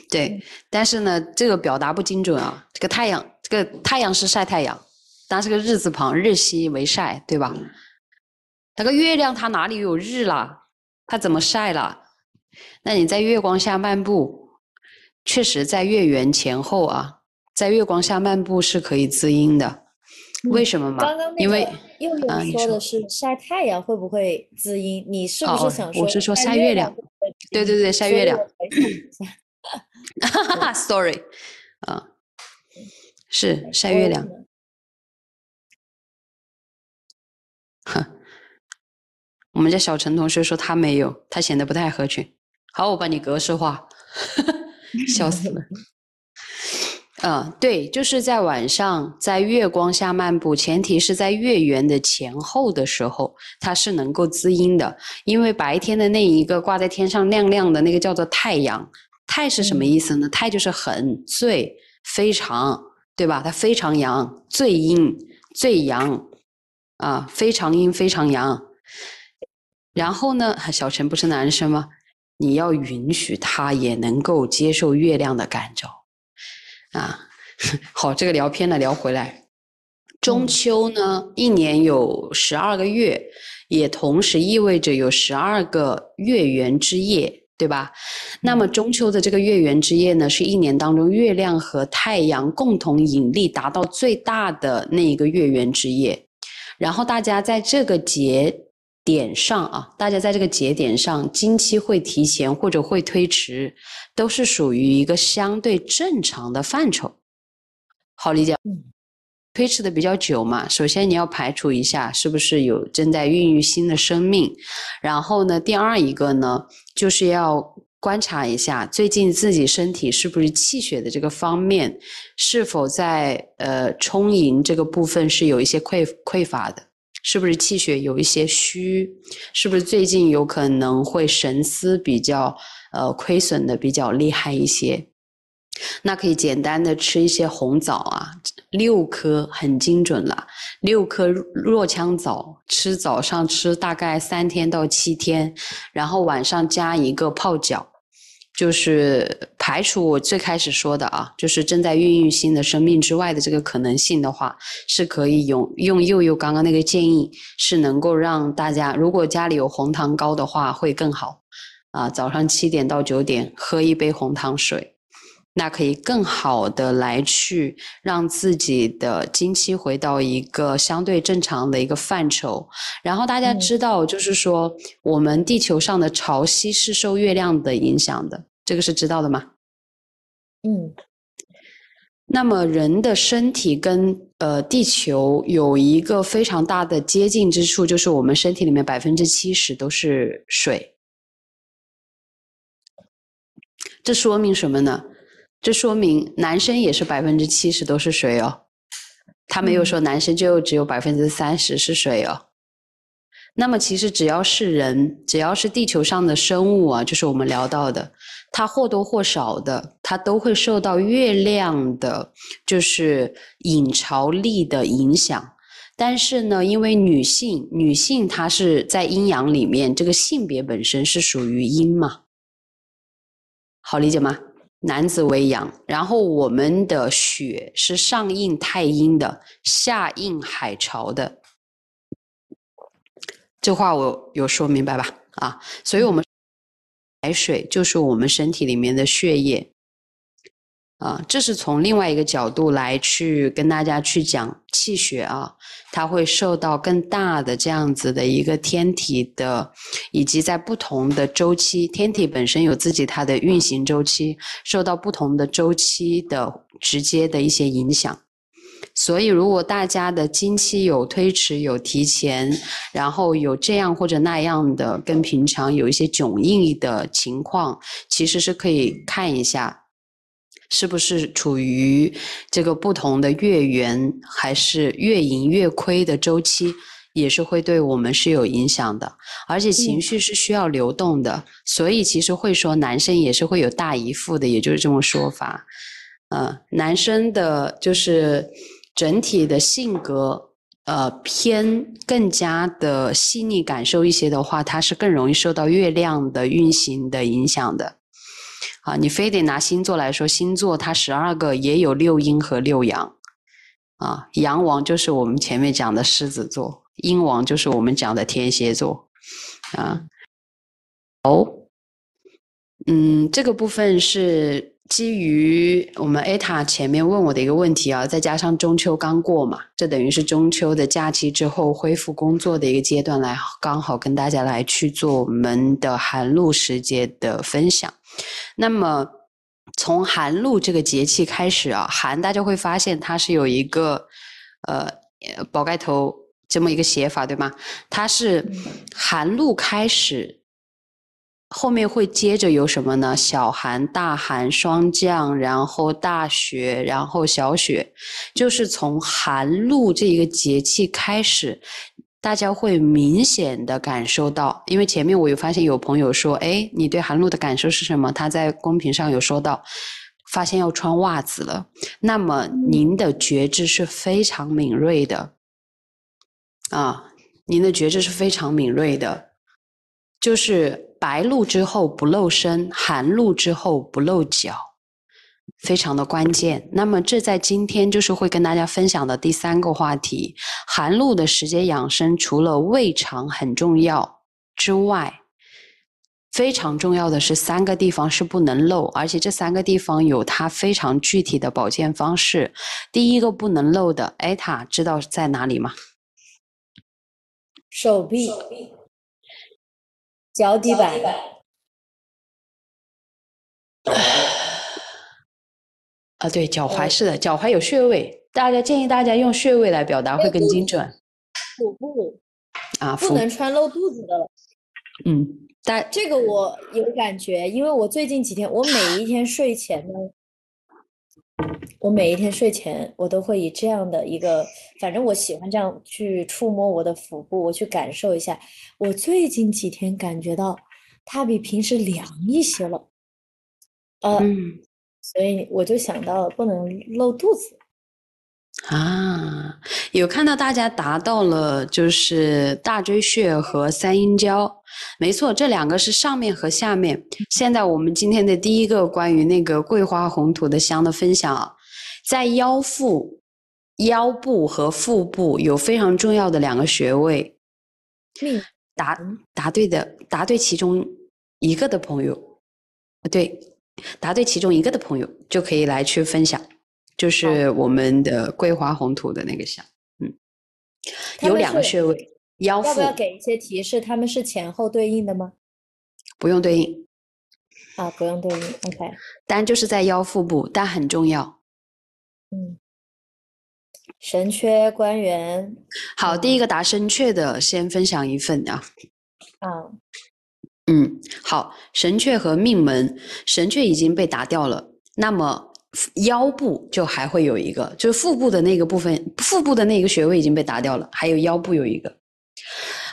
对，但是呢，这个表达不精准啊。这个太阳，这个太阳是晒太阳，当然是个日字旁，日西为晒，对吧？那个月亮它哪里有日啦？它怎么晒了？那你在月光下漫步，确实在月圆前后啊。在月光下漫步是可以滋阴的，为什么吗？刚刚因为又有说的是晒太阳会不会滋阴？你是不是想说？我是说晒月亮。对对对，晒月亮。哈哈哈，sorry，啊，是晒月亮。哼，我们家小陈同学说他没有，他显得不太合群。好，我把你格式化，笑死了。嗯，对，就是在晚上在月光下漫步，前提是在月圆的前后的时候，它是能够滋阴的。因为白天的那一个挂在天上亮亮的那个叫做太阳，太是什么意思呢？太就是很最非常，对吧？它非常阳，最阴最阳啊，非常阴非常阳。然后呢，小陈不是男生吗？你要允许他也能够接受月亮的感召。啊，好，这个聊偏了，聊回来。中秋呢，一年有十二个月，也同时意味着有十二个月圆之夜，对吧？那么中秋的这个月圆之夜呢，是一年当中月亮和太阳共同引力达到最大的那一个月圆之夜。然后大家在这个节点上啊，大家在这个节点上，经期会提前或者会推迟。都是属于一个相对正常的范畴，好理解。推迟的比较久嘛，首先你要排除一下是不是有正在孕育新的生命，然后呢，第二一个呢，就是要观察一下最近自己身体是不是气血的这个方面，是否在呃充盈这个部分是有一些匮匮乏的，是不是气血有一些虚，是不是最近有可能会神思比较。呃，亏损的比较厉害一些，那可以简单的吃一些红枣啊，六颗很精准了，六颗若羌枣，吃早上吃大概三天到七天，然后晚上加一个泡脚，就是排除我最开始说的啊，就是正在孕育新的生命之外的这个可能性的话，是可以用用佑佑刚刚那个建议，是能够让大家如果家里有红糖膏的话会更好。啊，早上七点到九点喝一杯红糖水，那可以更好的来去让自己的经期回到一个相对正常的一个范畴。然后大家知道，就是说我们地球上的潮汐是受月亮的影响的，这个是知道的吗？嗯。那么人的身体跟呃地球有一个非常大的接近之处，就是我们身体里面百分之七十都是水。这说明什么呢？这说明男生也是百分之七十都是水哦，他没有说男生就只有百分之三十是水哦。那么其实只要是人，只要是地球上的生物啊，就是我们聊到的，它或多或少的，它都会受到月亮的，就是引潮力的影响。但是呢，因为女性，女性她是在阴阳里面，这个性别本身是属于阴嘛。好理解吗？男子为阳，然后我们的血是上应太阴的，下应海潮的。这话我有说明白吧？啊，所以我们海水就是我们身体里面的血液。啊，这是从另外一个角度来去跟大家去讲气血啊，它会受到更大的这样子的一个天体的，以及在不同的周期，天体本身有自己它的运行周期，受到不同的周期的直接的一些影响。所以，如果大家的经期有推迟、有提前，然后有这样或者那样的，跟平常有一些迥异的情况，其实是可以看一下。是不是处于这个不同的月圆还是月盈月亏的周期，也是会对我们是有影响的。而且情绪是需要流动的，所以其实会说男生也是会有大姨父的，也就是这种说法。呃，男生的就是整体的性格，呃，偏更加的细腻感受一些的话，他是更容易受到月亮的运行的影响的。啊，你非得拿星座来说，星座它十二个也有六阴和六阳，啊，阳王就是我们前面讲的狮子座，阴王就是我们讲的天蝎座，啊，哦，嗯，这个部分是基于我们 A 塔前面问我的一个问题啊，再加上中秋刚过嘛，这等于是中秋的假期之后恢复工作的一个阶段，来刚好跟大家来去做我们的寒露时节的分享。那么，从寒露这个节气开始啊，寒大家会发现它是有一个呃宝盖头这么一个写法，对吗？它是寒露开始，后面会接着有什么呢？小寒、大寒、霜降，然后大雪，然后小雪，就是从寒露这一个节气开始，大家会明显的感受到。因为前面我有发现有朋友说，哎，你对寒露的感受是什么？他在公屏上有说到，发现要穿袜子了。那么您的觉知是非常敏锐的。啊，您的觉知是非常敏锐的，就是白露之后不露身，寒露之后不露脚，非常的关键。那么这在今天就是会跟大家分享的第三个话题：寒露的时节养生，除了胃肠很重要之外，非常重要的是三个地方是不能漏，而且这三个地方有它非常具体的保健方式。第一个不能漏的，艾塔知道在哪里吗？手臂、脚底板，啊，对，脚踝是的，脚踝有穴位，大家建议大家用穴位来表达会更精准。腹部啊，不能穿露肚子的了。嗯，但这个我有感觉，因为我最近几天，我每一天睡前呢。我每一天睡前，我都会以这样的一个，反正我喜欢这样去触摸我的腹部，我去感受一下。我最近几天感觉到它比平时凉一些了，呃，所以我就想到了不能露肚子。啊，有看到大家达到了，就是大椎穴和三阴交，没错，这两个是上面和下面。现在我们今天的第一个关于那个桂花红土的香的分享，在腰腹、腰部和腹部有非常重要的两个穴位。答答对的，答对其中一个的朋友，对，答对其中一个的朋友就可以来去分享。就是我们的桂花红土的那个香，嗯，有两个穴位，腰腹。要不要给一些提示？他们是前后对应的吗？不用对应。啊，不用对应，OK。但就是在腰腹部，但很重要。嗯，神阙、关元。好，第一个答神阙的先分享一份啊。啊。嗯，好，神阙和命门，神阙已经被打掉了，那么。腰部就还会有一个，就是腹部的那个部分，腹部的那个穴位已经被打掉了，还有腰部有一个，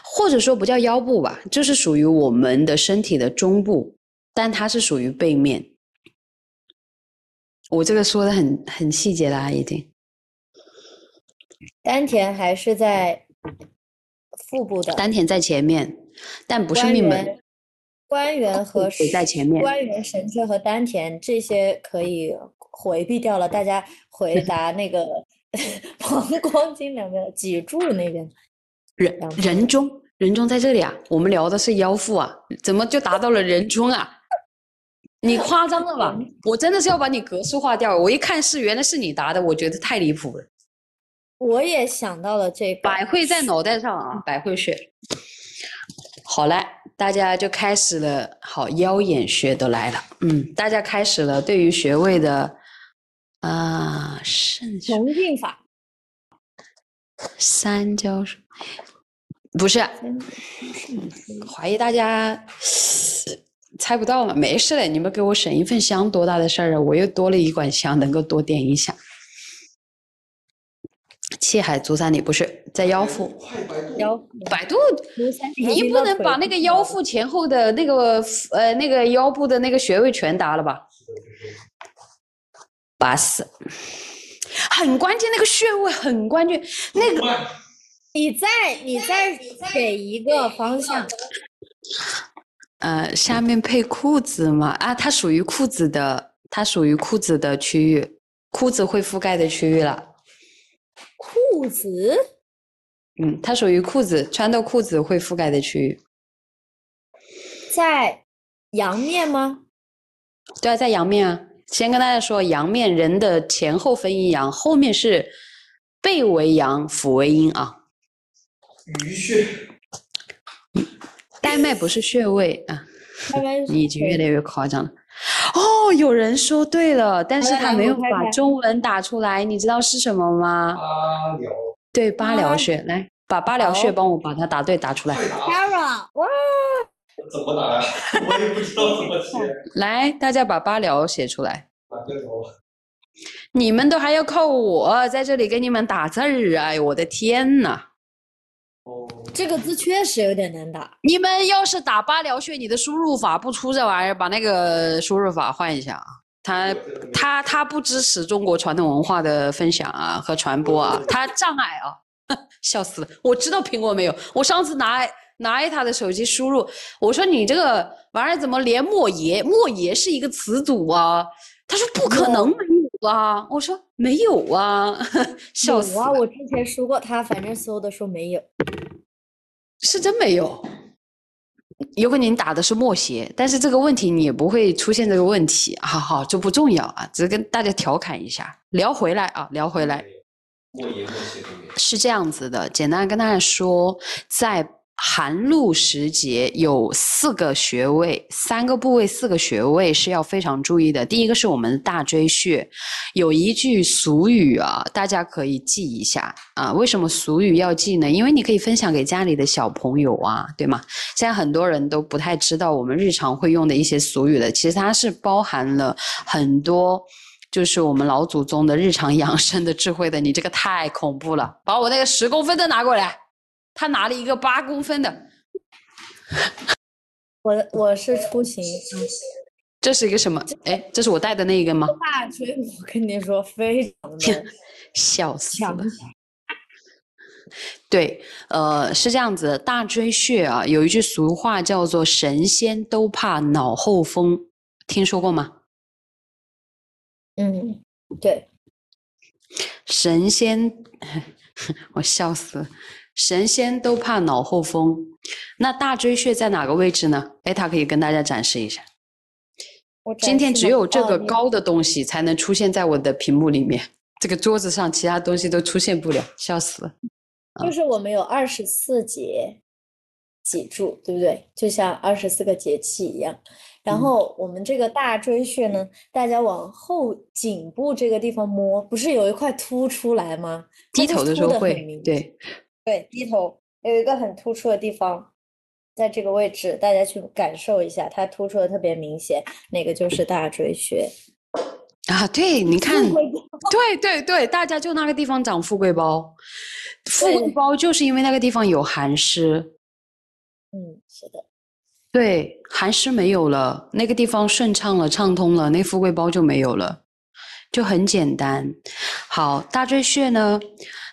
或者说不叫腰部吧，就是属于我们的身体的中部，但它是属于背面。我这个说的很很细节了，已经。丹田还是在腹部的，丹田在前面，但不是命门。关元和在前面，官员、神阙和丹田这些可以。回避掉了，大家回答那个 膀胱经两边脊柱那边。人人中人中在这里啊，我们聊的是腰腹啊，怎么就达到了人中啊？你夸张了吧？我真的是要把你格式化掉。我一看是原来是你答的，我觉得太离谱了。我也想到了这个，百会在脑袋上啊，百会穴。好嘞，大家就开始了。好，腰眼穴都来了。嗯，大家开始了对于穴位的。啊，肾重进法，三焦是不是？怀疑大家猜不到了，没事的，你们给我省一份香，多大的事儿啊！我又多了一管香，能够多点一下。气海足三里不是在腰腹，腰百度，你不能把那个腰腹前后的那个呃那个腰部的那个穴位全答了吧？八四，很关键，那个穴位很关键。那个，你再你再给一个方向。呃，下面配裤子嘛？啊，它属于裤子的，它属于裤子的区域，裤子会覆盖的区域了。裤子？嗯，它属于裤子，穿的裤子会覆盖的区域。在阳面吗？对啊，在阳面啊。先跟大家说，阳面人的前后分阴阳，后面是背为阳，腹为阴啊。鱼穴，带脉不是穴位啊。你已经越来越夸张了。哦，有人说对了，但是他没有把中文打出来，你知道是什么吗？八髎。对，八髎穴。来，把八髎穴帮我把它答对打出来。Kara，哇！怎么打呀？我也不知道怎么写。来，大家把八髎写出来。你们都还要靠我在这里给你们打字儿，哎呦我的天呐！哦，这个字确实有点难打。你们要是打八髎穴，你的输入法不出这玩意儿，把那个输入法换一下啊。他他他不支持中国传统文化的分享啊和传播啊，他障碍啊，笑死了！我知道苹果没有，我上次拿拿他的手机输入，我说你这个玩意儿怎么连莫爷莫爷是一个词组啊？他说不可能没有啊！我说没有啊，笑死！啊！我之前说过，他反正搜的说没有，是真没有。有可能你打的是默写，但是这个问题你也不会出现这个问题。好好，这不重要啊，只是跟大家调侃一下。聊回来啊，聊回来。是这样子的，简单跟大家说，在。寒露时节有四个穴位，三个部位，四个穴位是要非常注意的。第一个是我们的大椎穴，有一句俗语啊，大家可以记一下啊。为什么俗语要记呢？因为你可以分享给家里的小朋友啊，对吗？现在很多人都不太知道我们日常会用的一些俗语的，其实它是包含了很多，就是我们老祖宗的日常养生的智慧的。你这个太恐怖了，把我那个十公分的拿过来。他拿了一个八公分的，我我是出行，这是一个什么？哎，这是我带的那一个吗？大椎，我跟你说，非常的笑死了。对，呃，是这样子，大椎穴啊，有一句俗话叫做“神仙都怕脑后风”，听说过吗？嗯，对，神仙，我笑死了。神仙都怕脑后风，那大椎穴在哪个位置呢？哎，他可以跟大家展示一下。今天只有这个高的东西才能出现在我的屏幕里面，这个桌子上其他东西都出现不了，笑死了。就是我们有二十四节脊柱，对不对？就像二十四个节气一样。然后我们这个大椎穴呢，大家往后颈部这个地方摸，不是有一块凸出来吗？低头的时候会，对。对，低头有一个很突出的地方，在这个位置，大家去感受一下，它突出的特别明显，那个就是大椎穴啊。对，你看，对对对，大家就那个地方长富贵包，富贵包就是因为那个地方有寒湿。嗯，是的，对，寒湿没有了，那个地方顺畅了，畅通了，那富贵包就没有了，就很简单。好，大椎穴呢？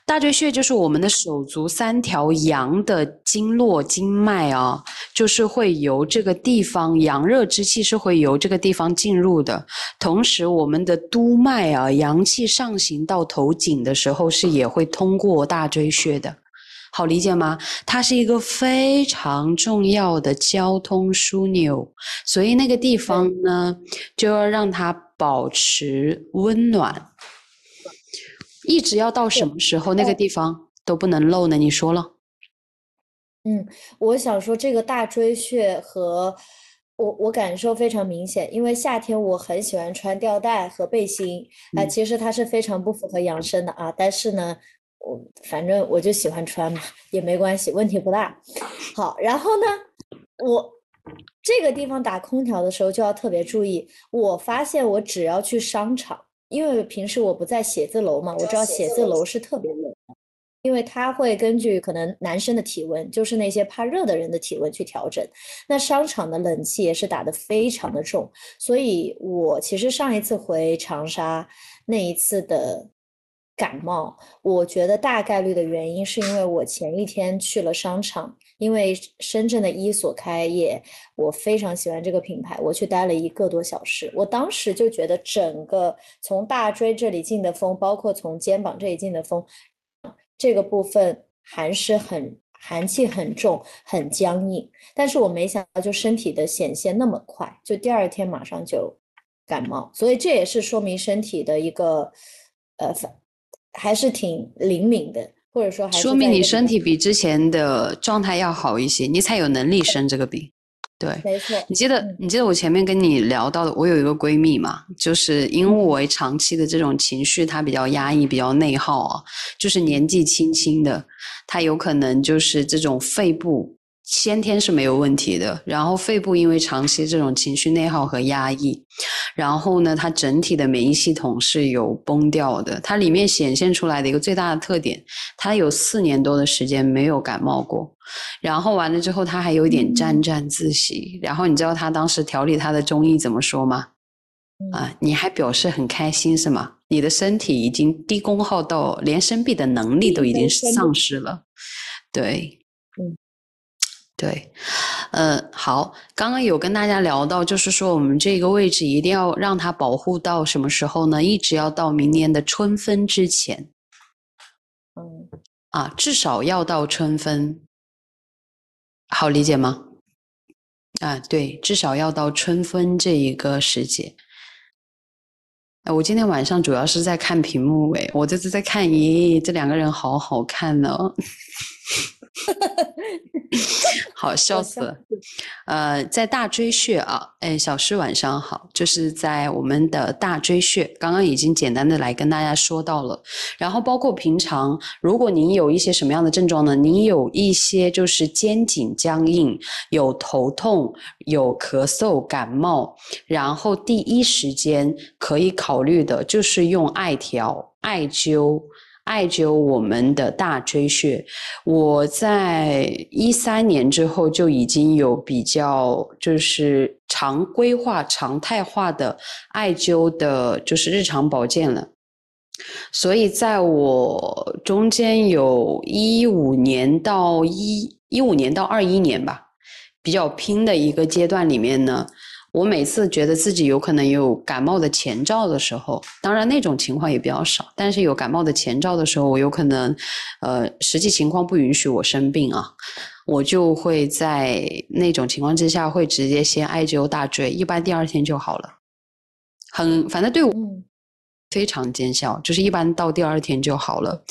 大椎穴就是我们的手足三条阳的经络经脉啊，就是会由这个地方阳热之气是会由这个地方进入的。同时，我们的督脉啊，阳气上行到头颈的时候是也会通过大椎穴的，好理解吗？它是一个非常重要的交通枢纽，所以那个地方呢，就要让它保持温暖。一直要到什么时候那个地方都不能漏呢？你说了。嗯，我想说这个大椎穴和我我感受非常明显，因为夏天我很喜欢穿吊带和背心啊，其实它是非常不符合养生的啊，但是呢，我反正我就喜欢穿嘛，也没关系，问题不大。好，然后呢，我这个地方打空调的时候就要特别注意，我发现我只要去商场。因为平时我不在写字楼嘛，我知道写字楼是特别冷的，因为它会根据可能男生的体温，就是那些怕热的人的体温去调整。那商场的冷气也是打得非常的重，所以我其实上一次回长沙那一次的。感冒，我觉得大概率的原因是因为我前一天去了商场，因为深圳的一所开业，我非常喜欢这个品牌，我去待了一个多小时，我当时就觉得整个从大椎这里进的风，包括从肩膀这里进的风，这个部分寒湿很寒气很重，很僵硬，但是我没想到就身体的显现那么快，就第二天马上就感冒，所以这也是说明身体的一个呃反。还是挺灵敏的，或者说还，说明你身体比之前的状态要好一些，你才有能力生这个病。对，没错。你记得你记得我前面跟你聊到的，我有一个闺蜜嘛，就是因为长期的这种情绪，她比较压抑，比较内耗啊，就是年纪轻轻的，她有可能就是这种肺部。先天是没有问题的，然后肺部因为长期这种情绪内耗和压抑，然后呢，它整体的免疫系统是有崩掉的。它里面显现出来的一个最大的特点，它有四年多的时间没有感冒过，然后完了之后，他还有点沾沾自喜。然后你知道他当时调理他的中医怎么说吗？啊，你还表示很开心是吗？你的身体已经低功耗到连生病的能力都已经丧失了，对。对，呃，好，刚刚有跟大家聊到，就是说我们这个位置一定要让它保护到什么时候呢？一直要到明年的春分之前。嗯，啊，至少要到春分，好理解吗？啊，对，至少要到春分这一个时节。哎，我今天晚上主要是在看屏幕，哎，我这次在看，咦，这两个人好好看呢。好笑死了，呃，在大椎穴啊，哎，小诗晚上好，就是在我们的大椎穴，刚刚已经简单的来跟大家说到了，然后包括平常，如果您有一些什么样的症状呢？您有一些就是肩颈僵硬，有头痛，有咳嗽、感冒，然后第一时间可以考虑的就是用艾条、艾灸。艾灸我们的大椎穴，我在一三年之后就已经有比较就是常规化、常态化的艾灸的，就是日常保健了。所以在我中间有一五年到一一五年到二一年吧，比较拼的一个阶段里面呢。我每次觉得自己有可能有感冒的前兆的时候，当然那种情况也比较少，但是有感冒的前兆的时候，我有可能，呃，实际情况不允许我生病啊，我就会在那种情况之下会直接先艾灸大椎，一般第二天就好了，很反正对我非常见效，就是一般到第二天就好了。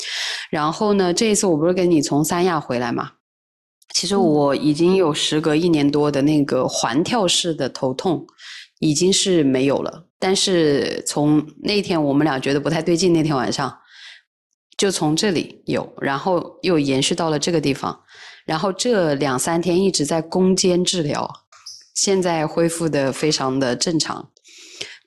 然后呢，这一次我不是跟你从三亚回来嘛？其实我已经有时隔一年多的那个环跳式的头痛，已经是没有了。但是从那天我们俩觉得不太对劲，那天晚上就从这里有，然后又延续到了这个地方，然后这两三天一直在攻坚治疗，现在恢复的非常的正常。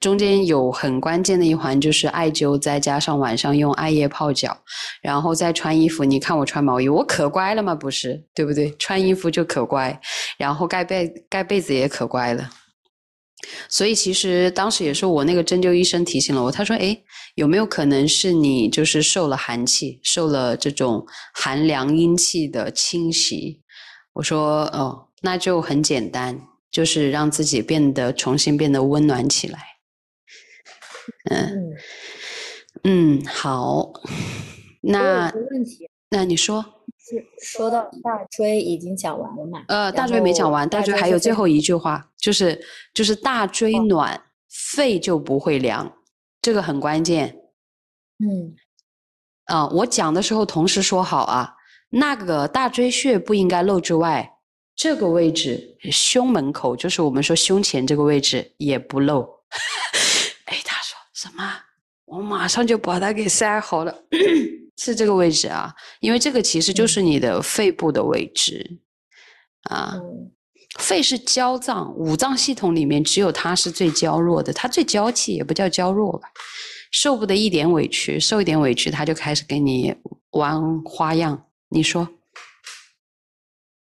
中间有很关键的一环，就是艾灸，再加上晚上用艾叶泡脚，然后再穿衣服。你看我穿毛衣，我可乖了吗？不是，对不对？穿衣服就可乖，然后盖被盖被子也可乖了。所以其实当时也是我那个针灸医生提醒了我，他说：“哎，有没有可能是你就是受了寒气，受了这种寒凉阴气的侵袭？”我说：“哦，那就很简单，就是让自己变得重新变得温暖起来。”嗯嗯，好，那问题，那你说，是说到大椎已经讲完了嘛？呃，大椎没讲完，大椎还有最后一句话，就是就是大椎暖，肺就不会凉，这个很关键。嗯，啊，我讲的时候同时说好啊，那个大椎穴不应该露之外，这个位置胸门口，就是我们说胸前这个位置也不露。什么？我马上就把它给塞好了，是这个位置啊，因为这个其实就是你的肺部的位置啊。肺是娇脏，五脏系统里面只有它是最娇弱的，它最娇气也不叫娇弱吧，受不得一点委屈，受一点委屈它就开始给你玩花样。你说？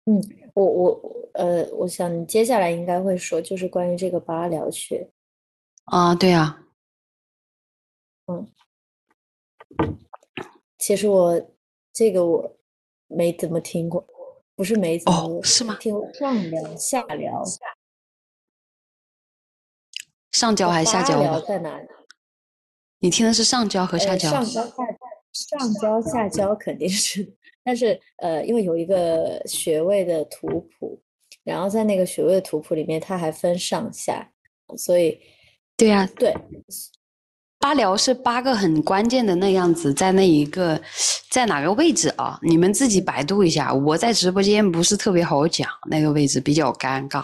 嗯，我我呃，我想接下来应该会说，就是关于这个八髎穴啊，对啊。嗯，其实我这个我没怎么听过，不是没怎么，是吗？听上髎、下髎，上焦还是下焦？在哪里？你听的是上焦和下焦？上焦、下上焦、下焦肯定是，但是呃，因为有一个穴位的图谱，然后在那个穴位的图谱里面，它还分上下，所以对呀，对。八髎是八个很关键的那样子，在那一个，在哪个位置啊？你们自己百度一下。我在直播间不是特别好讲，那个位置比较尴尬。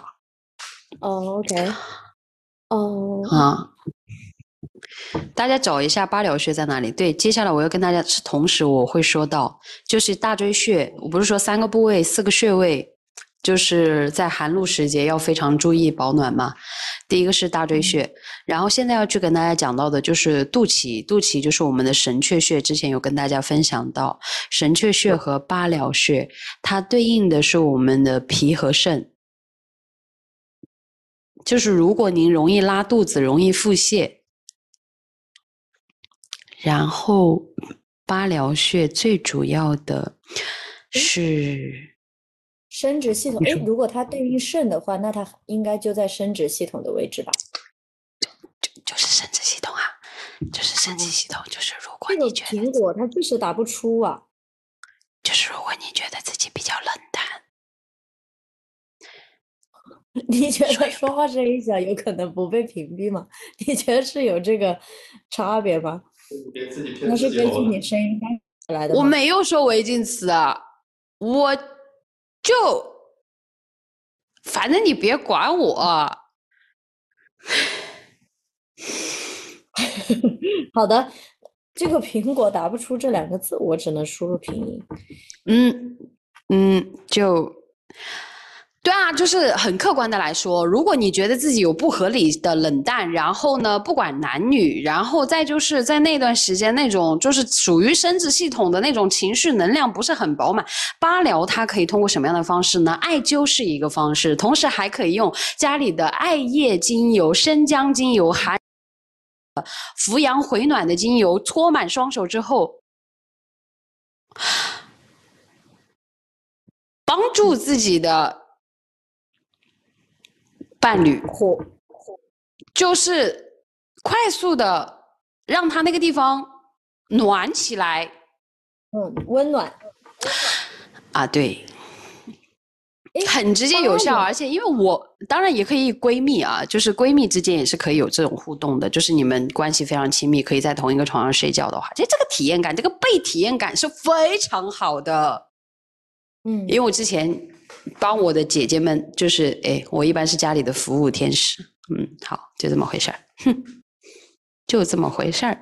哦，OK，哦，啊，大家找一下八髎穴在哪里？对，接下来我要跟大家是同时我会说到，就是大椎穴，我不是说三个部位、四个穴位。就是在寒露时节要非常注意保暖嘛。第一个是大椎穴，然后现在要去跟大家讲到的就是肚脐，肚脐就是我们的神阙穴。之前有跟大家分享到神阙穴和八髎穴，它对应的是我们的脾和肾。就是如果您容易拉肚子、容易腹泻，然后八髎穴最主要的是。生殖系统，哎，如果它对应肾的话，那它应该就在生殖系统的位置吧？就就就是生殖系统啊，就是生殖系统，就是如果你觉得苹果它就是打不出啊，就是如果你觉得自己比较冷淡，你觉得说话声音小有可能不被屏蔽吗？你觉得是有这个差别吗？那是根据你声音来的。我没有说违禁词啊，我。就，反正你别管我。好的，这个苹果打不出这两个字，我只能输入拼音。嗯嗯，就。对啊，就是很客观的来说，如果你觉得自己有不合理的冷淡，然后呢，不管男女，然后再就是在那段时间那种就是属于生殖系统的那种情绪能量不是很饱满，八疗它可以通过什么样的方式呢？艾灸是一个方式，同时还可以用家里的艾叶精油、生姜精油、含扶阳回暖的精油搓满双手之后，帮助自己的。伴侣，就是快速的让他那个地方暖起来，嗯，温暖，啊，对，很直接有效，而且因为我当然也可以闺蜜啊，就是闺蜜之间也是可以有这种互动的，就是你们关系非常亲密，可以在同一个床上睡觉的话，其实这个体验感，这个被体验感是非常好的，嗯，因为我之前。帮我的姐姐们，就是哎，我一般是家里的服务天使。嗯，好，就这么回事儿。哼，就这么回事儿。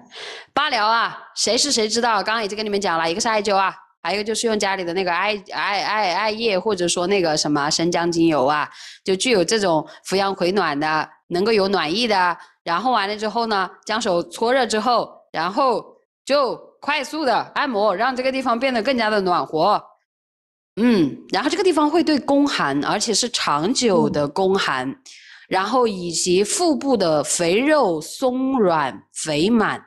八疗啊，谁是谁知道？刚刚已经跟你们讲了，一个是艾灸啊，还有一个就是用家里的那个艾艾艾艾叶，或者说那个什么生姜精油啊，就具有这种扶阳回暖的，能够有暖意的。然后完了之后呢，将手搓热之后，然后就快速的按摩，让这个地方变得更加的暖和。嗯，然后这个地方会对宫寒，而且是长久的宫寒，然后以及腹部的肥肉松软肥满，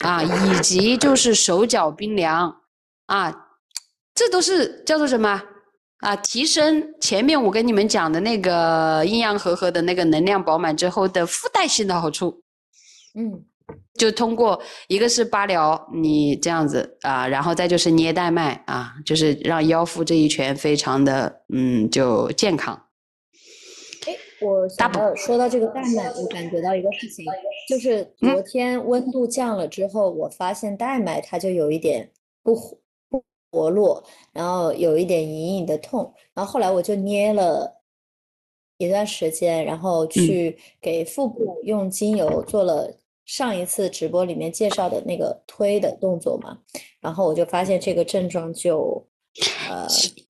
啊，以及就是手脚冰凉，啊，这都是叫做什么啊？提升前面我跟你们讲的那个阴阳和合的那个能量饱满之后的附带性的好处，嗯。就通过一个是八髎，你这样子啊，然后再就是捏带脉啊，就是让腰腹这一圈非常的嗯就健康。哎，我想到说到这个带脉，我感觉到一个事情，就是昨天温度降了之后，我发现带脉它就有一点不不活络，然后有一点隐隐的痛，然后后来我就捏了一段时间，然后去给腹部用精油做了。上一次直播里面介绍的那个推的动作嘛，然后我就发现这个症状就呃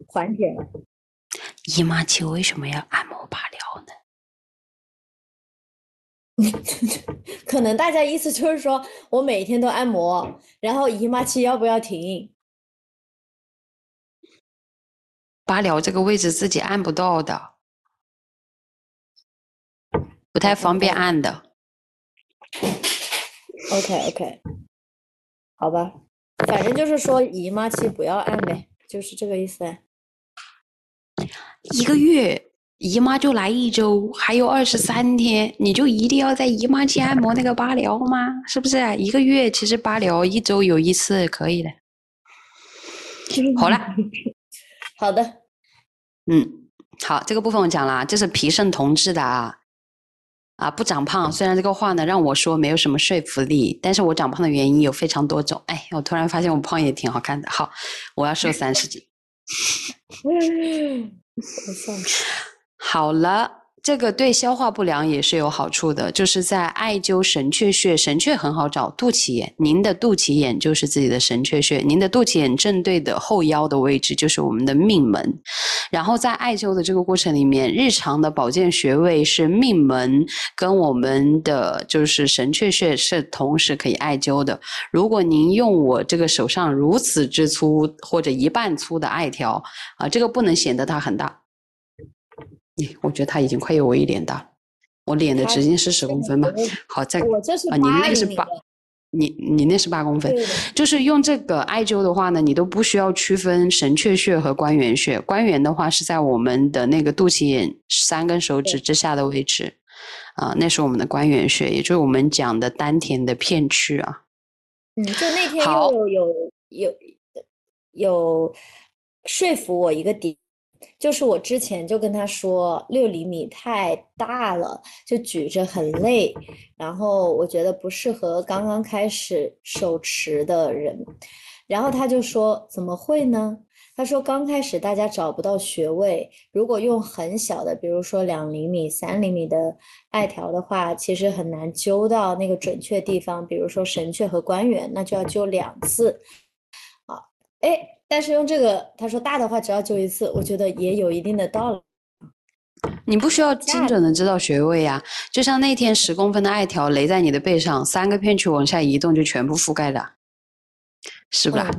缓解了。姨妈期为什么要按摩拔疗呢？可能大家意思就是说我每天都按摩，然后姨妈期要不要停？拔疗这个位置自己按不到的，不太方便按的。OK OK，好吧，反正就是说姨妈期不要按呗，就是这个意思。一个月姨妈就来一周，还有二十三天，你就一定要在姨妈期按摩那个八髎吗？是不是？一个月其实八髎一周有一次可以的。好了，好的，嗯，好，这个部分我讲了，这是脾肾同治的啊。啊，不长胖，虽然这个话呢让我说没有什么说服力，但是我长胖的原因有非常多种。哎，我突然发现我胖也挺好看的。好，我要瘦三十斤。好了，这个对消化不良也是有好处的，就是在艾灸神阙穴，神阙很好找，肚脐眼，您的肚脐眼就是自己的神阙穴，您的肚脐眼正对的后腰的位置就是我们的命门。然后在艾灸的这个过程里面，日常的保健穴位是命门跟我们的就是神阙穴是同时可以艾灸的。如果您用我这个手上如此之粗或者一半粗的艾条啊，这个不能显得它很大。我觉得他已经快有我一脸大，我脸的直径是十公分吧？好，再啊，你那个是八，你你那是八公分，就是用这个艾灸的话呢，你都不需要区分神阙穴和关元穴。关元的话是在我们的那个肚脐眼三根手指之下的位置，啊，那是我们的关元穴，也就是我们讲的丹田的片区啊。嗯，就那天又有有有说服我一个点。就是我之前就跟他说，六厘米太大了，就举着很累，然后我觉得不适合刚刚开始手持的人。然后他就说怎么会呢？他说刚开始大家找不到穴位，如果用很小的，比如说两厘米、三厘米的艾条的话，其实很难灸到那个准确地方，比如说神阙和关元，那就要灸两次。啊，哎。但是用这个，他说大的话只要灸一次，我觉得也有一定的道理。你不需要精准的知道穴位呀，就像那天十公分的艾条勒在你的背上，三个片区往下移动就全部覆盖了，是不啦？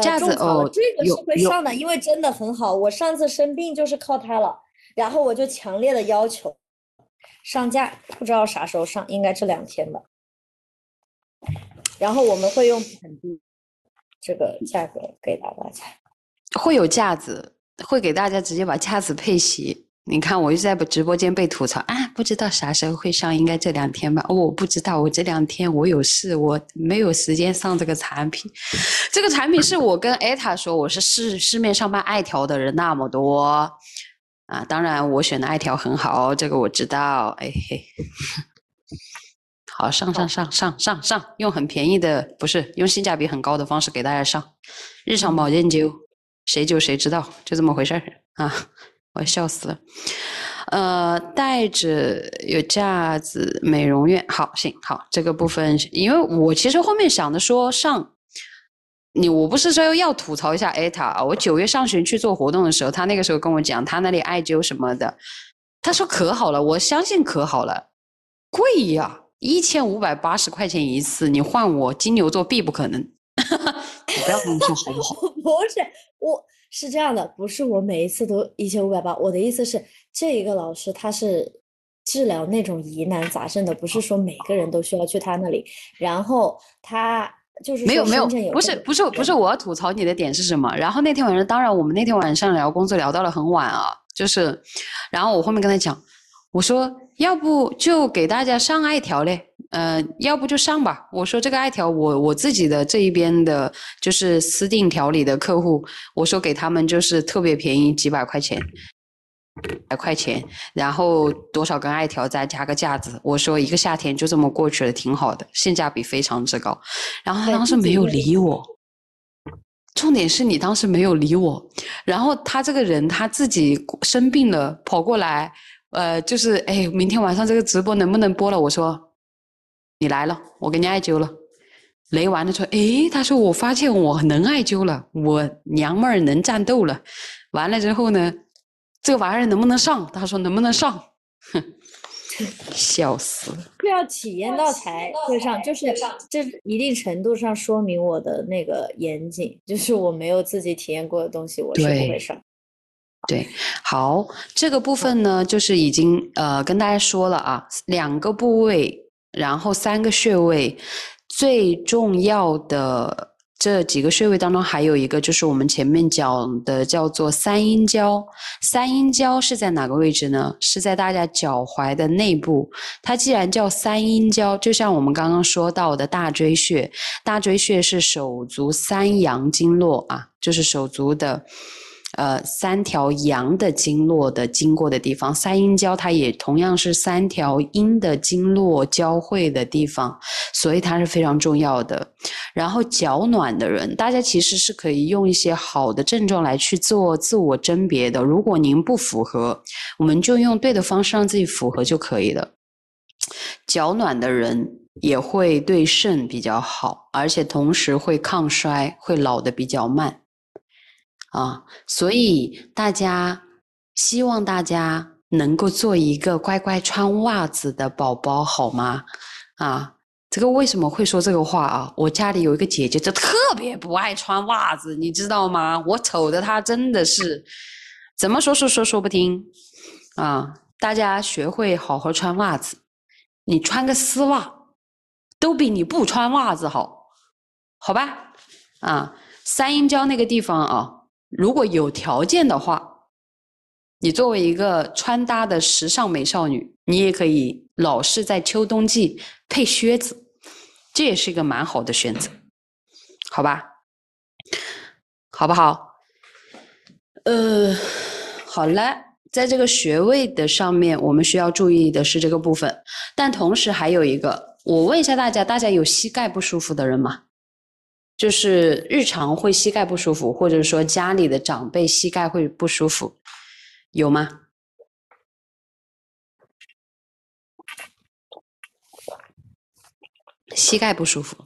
架子哦，这个是会上的，因为真的很好。我上次生病就是靠它了，然后我就强烈的要求上架，不知道啥时候上，应该这两天吧。然后我们会用很低。这个价格给大家，会有架子，会给大家直接把架子配齐。你看，我就在直播间被吐槽啊，不知道啥时候会上，应该这两天吧？哦，我不知道，我这两天我有事，我没有时间上这个产品。这个产品是我跟艾塔说，我是市市面上卖艾条的人那么多啊，当然我选的艾条很好，这个我知道。哎嘿。好，上上上上上上，用很便宜的，不是用性价比很高的方式给大家上日常保健灸，谁灸谁知道，就这么回事儿啊！我笑死了。呃，带着有架子美容院，好行好，这个部分，因为我其实后面想的说上你，我不是说要吐槽一下艾塔啊，我九月上旬去做活动的时候，他那个时候跟我讲，他那里艾灸什么的，他说可好了，我相信可好了，贵呀。一千五百八十块钱一次，你换我金牛座必不可能。你不要这么说好不好？不是，我是这样的，不是我每一次都一千五百八。我的意思是，这一个老师他是治疗那种疑难杂症的，不是说每个人都需要去他那里。然后他就是没有没有，不是不是不是，我要吐槽你的点是什么？然后那天晚上，当然我们那天晚上聊工作聊到了很晚啊，就是，然后我后面跟他讲。我说，要不就给大家上艾条嘞，呃，要不就上吧。我说这个艾条，我我自己的这一边的，就是私定调理的客户，我说给他们就是特别便宜，几百块钱，百块钱，然后多少根艾条再加个架子，我说一个夏天就这么过去了，挺好的，性价比非常之高。然后他当时没有理我，重点是你当时没有理我，然后他这个人他自己生病了，跑过来。呃，就是哎，明天晚上这个直播能不能播了？我说，你来了，我给你艾灸了。雷完了说，哎，他说我发现我能艾灸了，我娘们儿能战斗了。完了之后呢，这个玩意儿能不能上？他说能不能上？哼，笑死了。就要体验到才会上，就是这一定程度上说明我的那个严谨，就是我没有自己体验过的东西，我是不会上。对，好，这个部分呢，就是已经呃跟大家说了啊，两个部位，然后三个穴位，最重要的这几个穴位当中，还有一个就是我们前面讲的叫做三阴交。三阴交是在哪个位置呢？是在大家脚踝的内部。它既然叫三阴交，就像我们刚刚说到的大椎穴，大椎穴是手足三阳经络啊，就是手足的。呃三条阳的经络的经过的地方，三阴交它也同样是三条阴的经络交汇的地方，所以它是非常重要的。然后脚暖的人，大家其实是可以用一些好的症状来去做自我甄别的。如果您不符合，我们就用对的方式让自己符合就可以了。脚暖的人。也会对肾比较好，而且同时会抗衰，会老的比较慢，啊，所以大家希望大家能够做一个乖乖穿袜子的宝宝，好吗？啊，这个为什么会说这个话啊？我家里有一个姐姐，就特别不爱穿袜子，你知道吗？我瞅着她真的是怎么说说说说不听，啊，大家学会好好穿袜子，你穿个丝袜。都比你不穿袜子好，好吧？啊，三阴交那个地方啊，如果有条件的话，你作为一个穿搭的时尚美少女，你也可以老是在秋冬季配靴子，这也是一个蛮好的选择，好吧？好不好？呃，好了，在这个穴位的上面，我们需要注意的是这个部分，但同时还有一个。我问一下大家，大家有膝盖不舒服的人吗？就是日常会膝盖不舒服，或者说家里的长辈膝盖会不舒服，有吗？膝盖不舒服，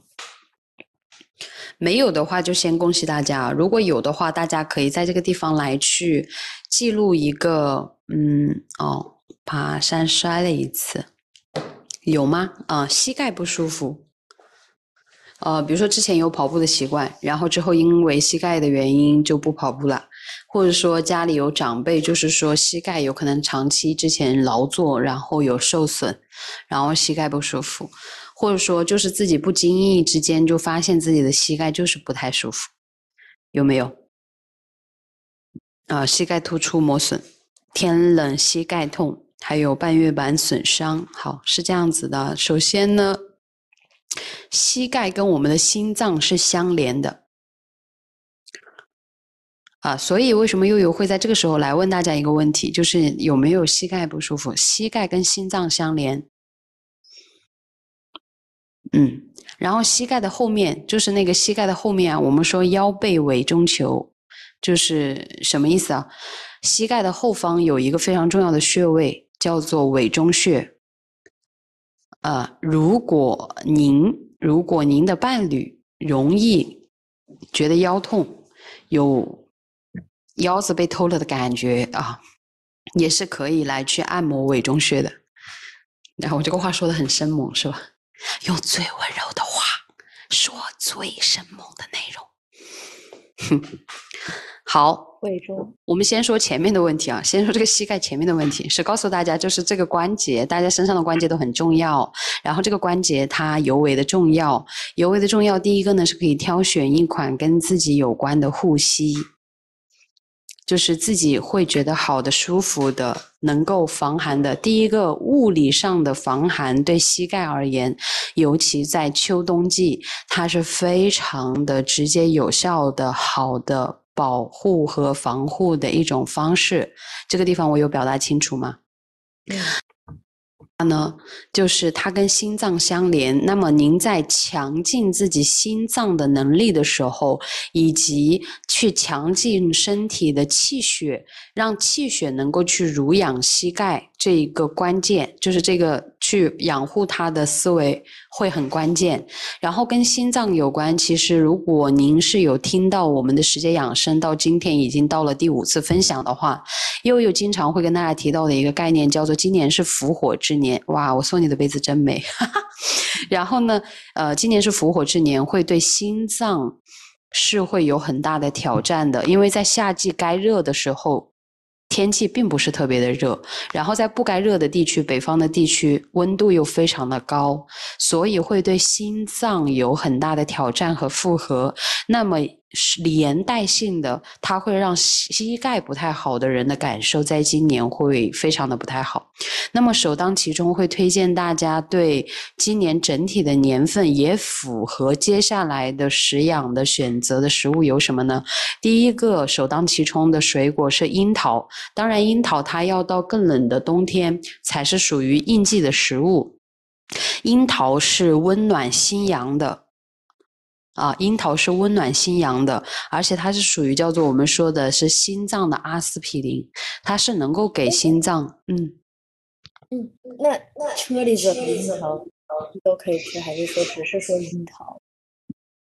没有的话就先恭喜大家。如果有的话，大家可以在这个地方来去记录一个，嗯，哦，爬山摔了一次。有吗？啊，膝盖不舒服，呃，比如说之前有跑步的习惯，然后之后因为膝盖的原因就不跑步了，或者说家里有长辈，就是说膝盖有可能长期之前劳作，然后有受损，然后膝盖不舒服，或者说就是自己不经意之间就发现自己的膝盖就是不太舒服，有没有？啊，膝盖突出磨损，天冷膝盖痛。还有半月板损伤，好是这样子的。首先呢，膝盖跟我们的心脏是相连的啊，所以为什么悠悠会在这个时候来问大家一个问题，就是有没有膝盖不舒服？膝盖跟心脏相连，嗯，然后膝盖的后面就是那个膝盖的后面啊，我们说腰背尾中求，就是什么意思啊？膝盖的后方有一个非常重要的穴位。叫做委中穴，呃，如果您如果您的伴侣容易觉得腰痛，有腰子被偷了的感觉啊，也是可以来去按摩委中穴的。然后我这个话说的很生猛是吧？用最温柔的话说最生猛的内容。哼，好。胃中，我们先说前面的问题啊，先说这个膝盖前面的问题，是告诉大家，就是这个关节，大家身上的关节都很重要，然后这个关节它尤为的重要，尤为的重要。第一个呢，是可以挑选一款跟自己有关的护膝，就是自己会觉得好的、舒服的、能够防寒的。第一个物理上的防寒，对膝盖而言，尤其在秋冬季，它是非常的直接、有效的、好的。保护和防护的一种方式，这个地方我有表达清楚吗？它呢，就是它跟心脏相连。那么您在强劲自己心脏的能力的时候，以及去强劲身体的气血，让气血能够去濡养膝盖，这一个关键就是这个。去养护他的思维会很关键，然后跟心脏有关。其实，如果您是有听到我们的时间养生到今天已经到了第五次分享的话，又有经常会跟大家提到的一个概念，叫做今年是伏火之年。哇，我送你的杯子真美。然后呢，呃，今年是伏火之年，会对心脏是会有很大的挑战的，因为在夏季该热的时候。天气并不是特别的热，然后在不该热的地区，北方的地区温度又非常的高，所以会对心脏有很大的挑战和负荷。那么连带性的，它会让膝盖不太好的人的感受在今年会非常的不太好。那么首当其冲会推荐大家对今年整体的年份也符合接下来的食养的选择的食物有什么呢？第一个首当其冲的水果是樱桃，当然樱桃它要到更冷的冬天才是属于应季的食物。樱桃是温暖心阳的。啊，樱桃是温暖心阳的，而且它是属于叫做我们说的是心脏的阿司匹林，它是能够给心脏，嗯嗯，那那车厘子和樱桃都可以吃，还是说只是说樱桃？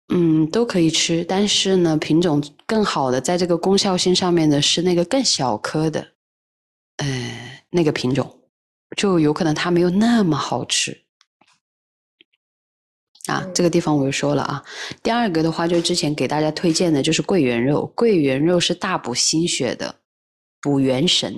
嗯，都可以吃，但是呢，品种更好的，在这个功效性上面的是那个更小颗的，呃，那个品种，就有可能它没有那么好吃。啊，这个地方我就说了啊。第二个的话，就之前给大家推荐的，就是桂圆肉。桂圆肉是大补心血的，补元神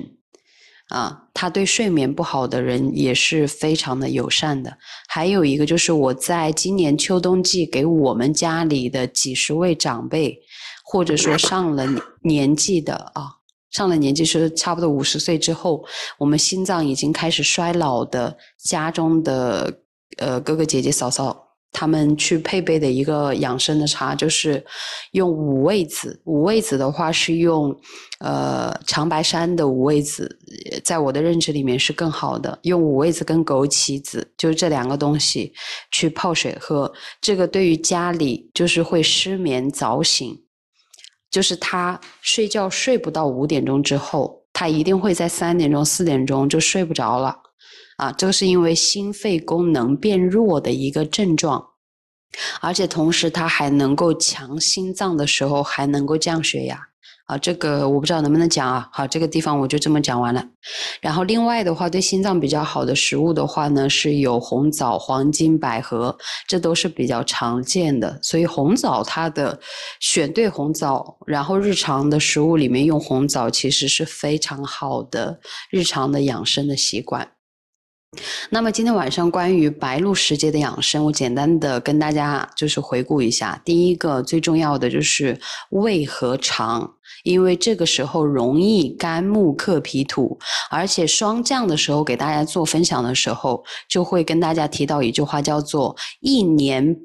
啊。它对睡眠不好的人也是非常的友善的。还有一个就是我在今年秋冬季给我们家里的几十位长辈，或者说上了年纪的啊，上了年纪是差不多五十岁之后，我们心脏已经开始衰老的家中的呃哥哥姐姐嫂嫂。他们去配备的一个养生的茶，就是用五味子。五味子的话是用，呃，长白山的五味子，在我的认知里面是更好的。用五味子跟枸杞子，就是这两个东西去泡水喝。这个对于家里就是会失眠早醒，就是他睡觉睡不到五点钟之后，他一定会在三点钟、四点钟就睡不着了。啊，这个是因为心肺功能变弱的一个症状，而且同时它还能够强心脏的时候还能够降血压。啊，这个我不知道能不能讲啊。好，这个地方我就这么讲完了。然后另外的话，对心脏比较好的食物的话呢，是有红枣、黄金、百合，这都是比较常见的。所以红枣它的选对红枣，然后日常的食物里面用红枣，其实是非常好的日常的养生的习惯。那么今天晚上关于白露时节的养生，我简单的跟大家就是回顾一下。第一个最重要的就是胃和肠，因为这个时候容易肝木克脾土，而且霜降的时候给大家做分享的时候，就会跟大家提到一句话，叫做“一年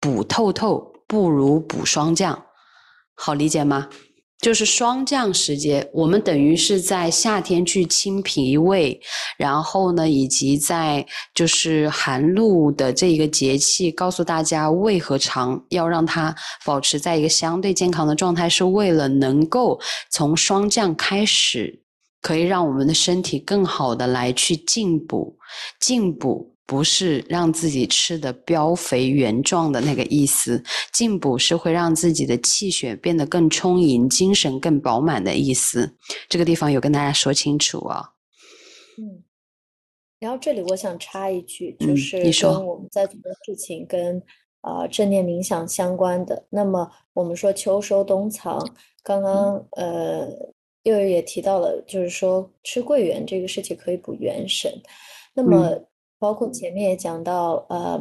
补透透，不如补霜降”，好理解吗？就是霜降时节，我们等于是在夏天去清脾胃，然后呢，以及在就是寒露的这一个节气，告诉大家胃和肠要让它保持在一个相对健康的状态，是为了能够从霜降开始，可以让我们的身体更好的来去进补，进补。不是让自己吃的膘肥圆壮的那个意思，进补是会让自己的气血变得更充盈，精神更饱满的意思。这个地方有跟大家说清楚啊。嗯，然后这里我想插一句，就是跟我们在做的事情跟啊正念冥想相关的。那么我们说秋收冬藏，刚刚呃幼儿也提到了，就是说吃桂圆这个事情可以补元神。那么包括前面也讲到，呃，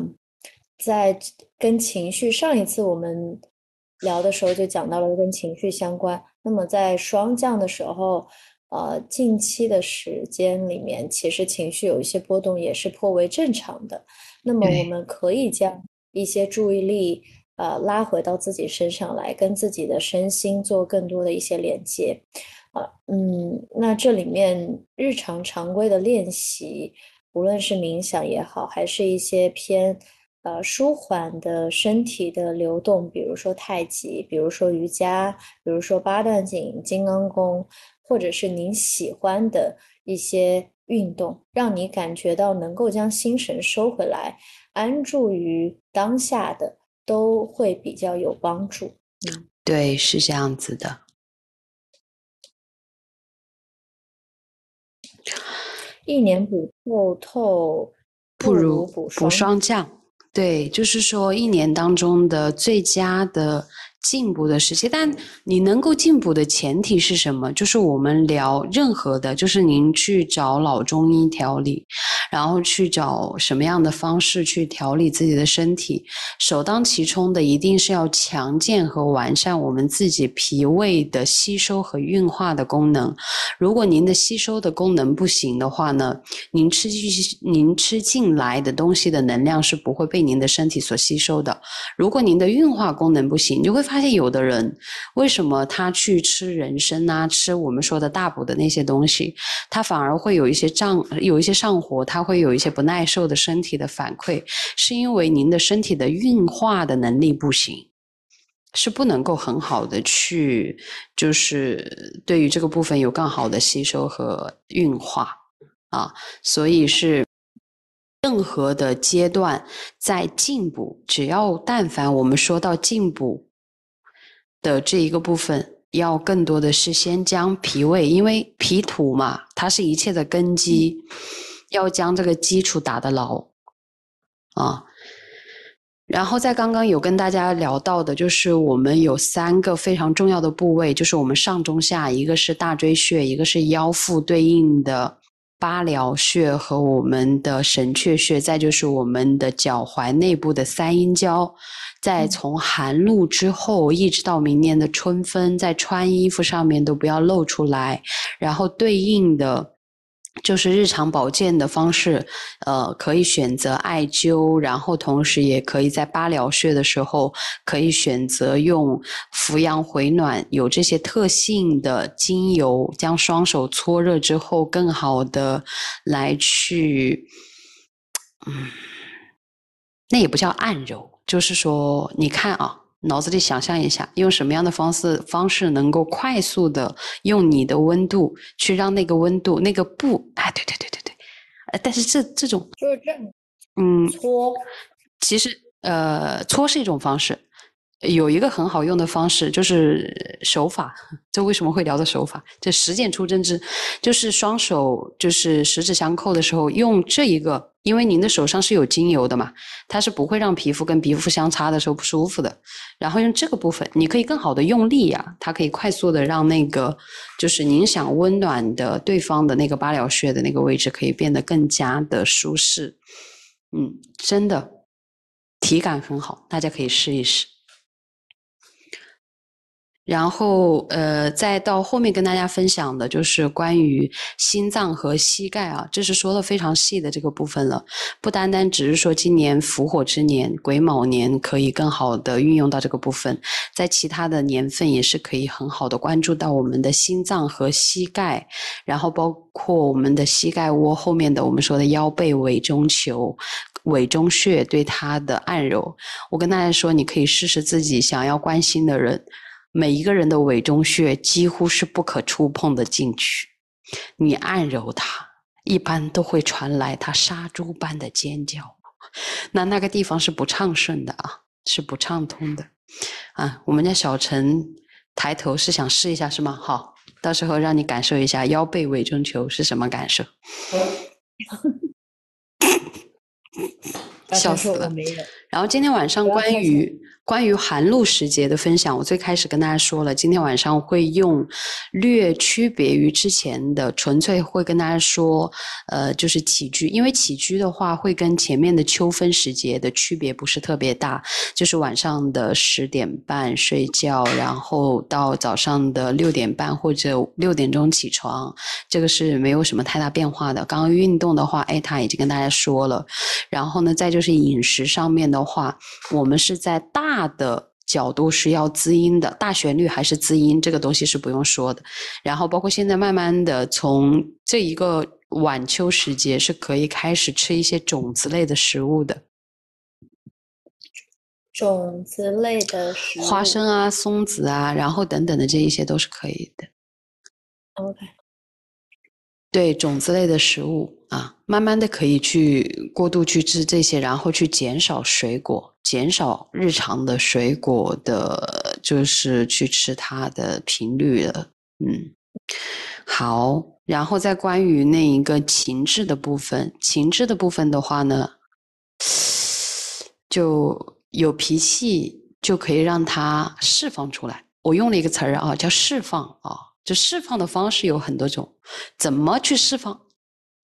在跟情绪上一次我们聊的时候就讲到了跟情绪相关。那么在霜降的时候，呃，近期的时间里面，其实情绪有一些波动也是颇为正常的。那么我们可以将一些注意力，呃，拉回到自己身上来，跟自己的身心做更多的一些连接。啊，嗯，那这里面日常常规的练习。无论是冥想也好，还是一些偏呃舒缓的身体的流动，比如说太极，比如说瑜伽，比如说八段锦、金刚功，或者是您喜欢的一些运动，让你感觉到能够将心神收回来，安住于当下的，都会比较有帮助。嗯，对，是这样子的。一年补透透，不如补补霜降。对，就是说一年当中的最佳的进补的时期。但你能够进补的前提是什么？就是我们聊任何的，就是您去找老中医调理，然后去找什么样的方式去调理自己的身体。首当其冲的一定是要强健和完善我们自己脾胃的吸收和运化的功能。如果您的吸收的功能不行的话呢，您吃进您吃进来的东西的能量是不会被您的身体所吸收的。如果您的运化功能不行，你就会发现有的人为什么他去吃人参啊，吃我们说的大补的那些东西，他反而会有一些胀，有一些上火，他会有一些不耐受的身体的反馈，是因为您的身体的运化的能力不行，是不能够很好的去，就是对于这个部分有更好的吸收和运化啊，所以是任何的阶段在进补，只要但凡我们说到进补的这一个部分。要更多的是先将脾胃，因为脾土嘛，它是一切的根基，要将这个基础打得牢啊。然后在刚刚有跟大家聊到的，就是我们有三个非常重要的部位，就是我们上中下，一个是大椎穴，一个是腰腹对应的八髎穴和我们的神阙穴，再就是我们的脚踝内部的三阴交。在从寒露之后一直到明年的春分，在穿衣服上面都不要露出来，然后对应的就是日常保健的方式，呃，可以选择艾灸，然后同时也可以在八髎穴的时候可以选择用扶阳回暖有这些特性的精油，将双手搓热之后，更好的来去，嗯，那也不叫按揉。就是说，你看啊，脑子里想象一下，用什么样的方式方式能够快速的用你的温度去让那个温度那个布，哎，对对对对对，呃，但是这这种就是这，嗯，搓，其实呃，搓是一种方式。有一个很好用的方式，就是手法。这为什么会聊的手法？这实践出真知，就是双手就是十指相扣的时候，用这一个，因为您的手上是有精油的嘛，它是不会让皮肤跟皮肤相擦的时候不舒服的。然后用这个部分，你可以更好的用力呀，它可以快速的让那个就是您想温暖的对方的那个八髎穴的那个位置可以变得更加的舒适。嗯，真的体感很好，大家可以试一试。然后，呃，再到后面跟大家分享的就是关于心脏和膝盖啊，这是说的非常细的这个部分了。不单单只是说今年伏火之年癸卯年可以更好的运用到这个部分，在其他的年份也是可以很好的关注到我们的心脏和膝盖，然后包括我们的膝盖窝后面的我们说的腰背尾中求、尾中穴对它的按揉。我跟大家说，你可以试试自己想要关心的人。每一个人的尾中穴几乎是不可触碰的禁区，你按揉它，一般都会传来它杀猪般的尖叫。那那个地方是不畅顺的啊，是不畅通的啊。我们家小陈抬头是想试一下是吗？好，到时候让你感受一下腰背尾中求是什么感受。笑死了。然后今天晚上关于。关于寒露时节的分享，我最开始跟大家说了，今天晚上会用略区别于之前的，纯粹会跟大家说，呃，就是起居，因为起居的话会跟前面的秋分时节的区别不是特别大，就是晚上的十点半睡觉，然后到早上的六点半或者六点钟起床，这个是没有什么太大变化的。刚刚运动的话，哎，他已经跟大家说了，然后呢，再就是饮食上面的话，我们是在大。大的角度是要滋阴的，大旋律还是滋阴，这个东西是不用说的。然后包括现在慢慢的从这一个晚秋时节是可以开始吃一些种子类的食物的，种子类的食物，花生啊、松子啊，然后等等的这一些都是可以的。OK，对种子类的食物啊，慢慢的可以去过度去吃这些，然后去减少水果。减少日常的水果的，就是去吃它的频率了。嗯，好，然后再关于那一个情志的部分，情志的部分的话呢，就有脾气就可以让它释放出来。我用了一个词儿啊，叫释放啊，就释放的方式有很多种，怎么去释放？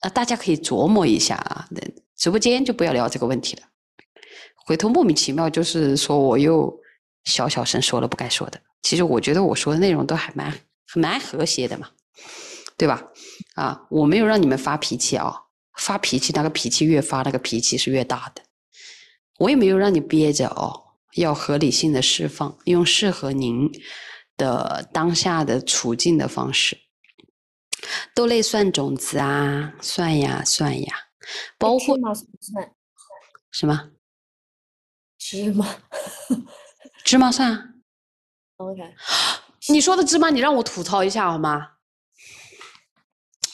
呃，大家可以琢磨一下啊。直播间就不要聊这个问题了，回头莫名其妙就是说我又小小声说了不该说的。其实我觉得我说的内容都还蛮蛮和谐的嘛，对吧？啊，我没有让你们发脾气啊，发脾气那个脾气越发那个脾气是越大的。我也没有让你憋着哦，要合理性的释放，用适合您的当下的处境的方式。豆类算种子啊，算呀算呀。包括芝麻？什么？芝麻？芝麻算？OK。你说的芝麻，你让我吐槽一下好吗？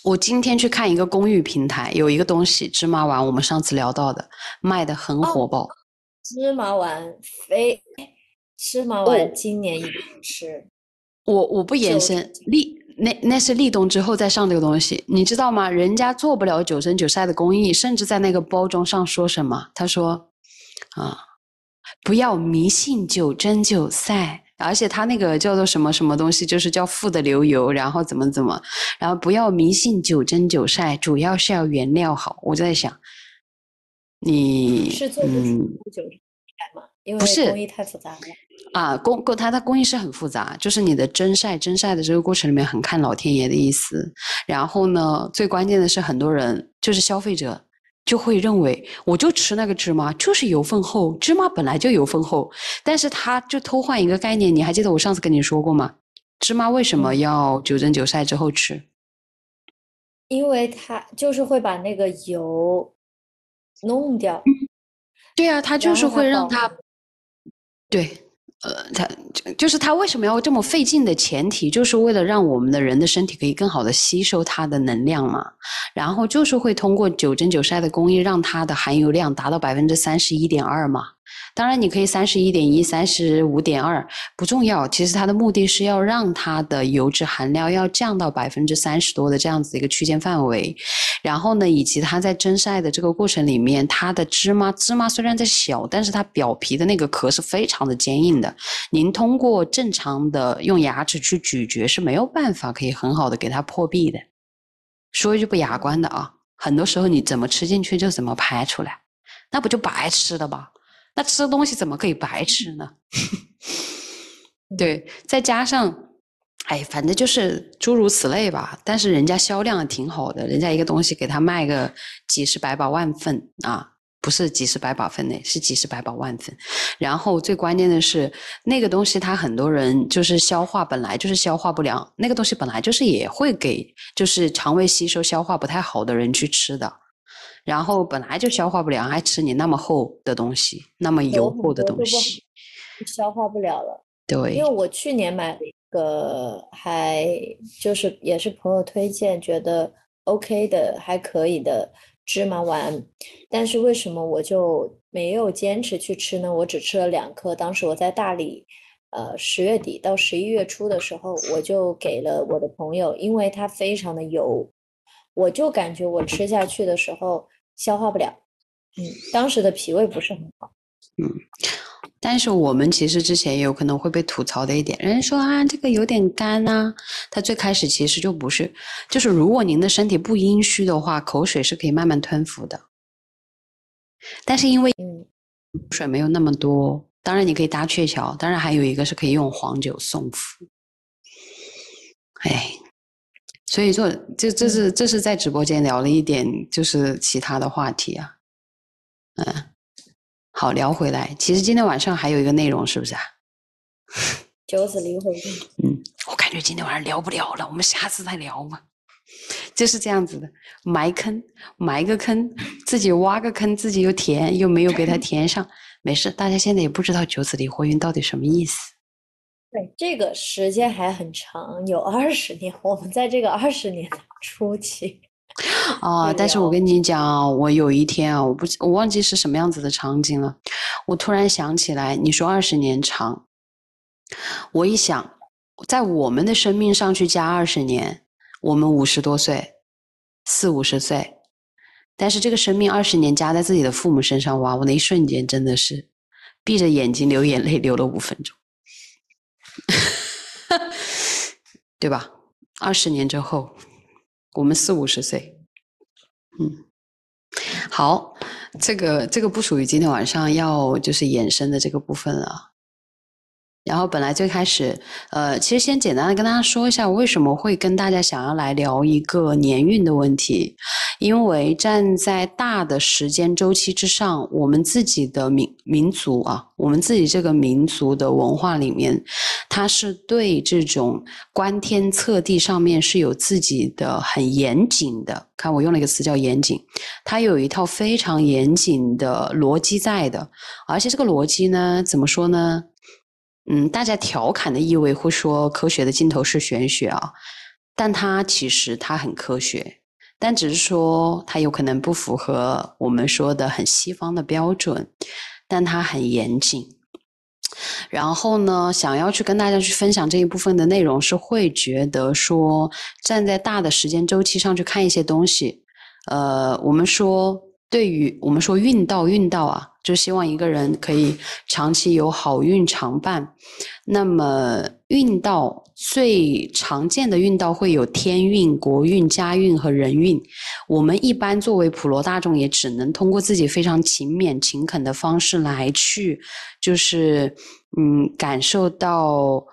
我今天去看一个公寓平台，有一个东西芝麻丸，我们上次聊到的，卖的很火爆。芝麻丸非芝麻丸，今年一定吃。我我不延伸立。那那是立冬之后再上这个东西，你知道吗？人家做不了九蒸九晒的工艺，甚至在那个包装上说什么？他说：“啊，不要迷信九蒸九晒，而且他那个叫做什么什么东西，就是叫富的流油，然后怎么怎么，然后不要迷信九蒸九晒，主要是要原料好。”我在想，你是做不出九蒸晒吗？因为工艺太复杂了。啊，工工它的工艺是很复杂，就是你的蒸晒蒸晒的这个过程里面很看老天爷的意思。然后呢，最关键的是很多人就是消费者就会认为，我就吃那个芝麻就是油分厚，芝麻本来就油分厚。但是他就偷换一个概念，你还记得我上次跟你说过吗？芝麻为什么要九蒸九晒之后吃？因为它就是会把那个油弄掉。对啊，它就是会让它对。呃，他就是他为什么要这么费劲的前提，就是为了让我们的人的身体可以更好的吸收它的能量嘛。然后就是会通过九蒸九晒的工艺，让它的含油量达到百分之三十一点二嘛。当然，你可以三十一点一、三十五点二，不重要。其实它的目的是要让它的油脂含量要降到百分之三十多的这样子一个区间范围。然后呢，以及它在蒸晒的这个过程里面，它的芝麻芝麻虽然在小，但是它表皮的那个壳是非常的坚硬的。您通过正常的用牙齿去咀嚼是没有办法可以很好的给它破壁的。说一句不雅观的啊，很多时候你怎么吃进去就怎么排出来，那不就白吃了吗？那吃东西怎么可以白吃呢？对，再加上，哎，反正就是诸如此类吧。但是人家销量挺好的，人家一个东西给他卖个几十百把万份啊，不是几十百把份呢，是几十百把万份。然后最关键的是，那个东西它很多人就是消化本来就是消化不良，那个东西本来就是也会给就是肠胃吸收消化不太好的人去吃的。然后本来就消化不良，还吃你那么厚的东西，那么油厚的东西，消化不了了。对，因为我去年买了一个，还就是也是朋友推荐，觉得 OK 的，还可以的芝麻丸，但是为什么我就没有坚持去吃呢？我只吃了两颗。当时我在大理，呃，十月底到十一月初的时候，我就给了我的朋友，因为它非常的油。我就感觉我吃下去的时候消化不了，嗯，当时的脾胃不是很好，嗯，但是我们其实之前也有可能会被吐槽的一点，人家说啊这个有点干呐，它最开始其实就不是，就是如果您的身体不阴虚的话，口水是可以慢慢吞服的，但是因为水没有那么多，当然你可以搭鹊桥，当然还有一个是可以用黄酒送服，哎。所以说，这这是这是在直播间聊了一点，就是其他的话题啊，嗯，好聊回来。其实今天晚上还有一个内容，是不是啊？九子离婚。嗯，我感觉今天晚上聊不了了，我们下次再聊吧。就是这样子的，埋坑，埋个坑，自己挖个坑，自己又填，又没有给他填上，没事。大家现在也不知道九子离婚运到底什么意思。对，这个时间还很长，有二十年。我们在这个二十年的初期，啊，但是我跟你讲，我有一天啊，我不，我忘记是什么样子的场景了。我突然想起来，你说二十年长，我一想，在我们的生命上去加二十年，我们五十多岁，四五十岁，但是这个生命二十年加在自己的父母身上，哇，我那一瞬间真的是闭着眼睛流眼泪，流了五分钟。对吧？二十年之后，我们四五十岁，嗯，好，这个这个不属于今天晚上要就是延伸的这个部分了。然后本来最开始，呃，其实先简单的跟大家说一下，我为什么会跟大家想要来聊一个年运的问题，因为站在大的时间周期之上，我们自己的民民族啊，我们自己这个民族的文化里面，它是对这种观天测地上面是有自己的很严谨的，看我用了一个词叫严谨，它有一套非常严谨的逻辑在的，而且这个逻辑呢，怎么说呢？嗯，大家调侃的意味会说科学的尽头是玄学啊，但它其实它很科学，但只是说它有可能不符合我们说的很西方的标准，但它很严谨。然后呢，想要去跟大家去分享这一部分的内容，是会觉得说站在大的时间周期上去看一些东西，呃，我们说。对于我们说运道，运道啊，就希望一个人可以长期有好运常伴。那么运道最常见的运道会有天运、国运、家运和人运。我们一般作为普罗大众，也只能通过自己非常勤勉、勤恳的方式来去，就是嗯，感受到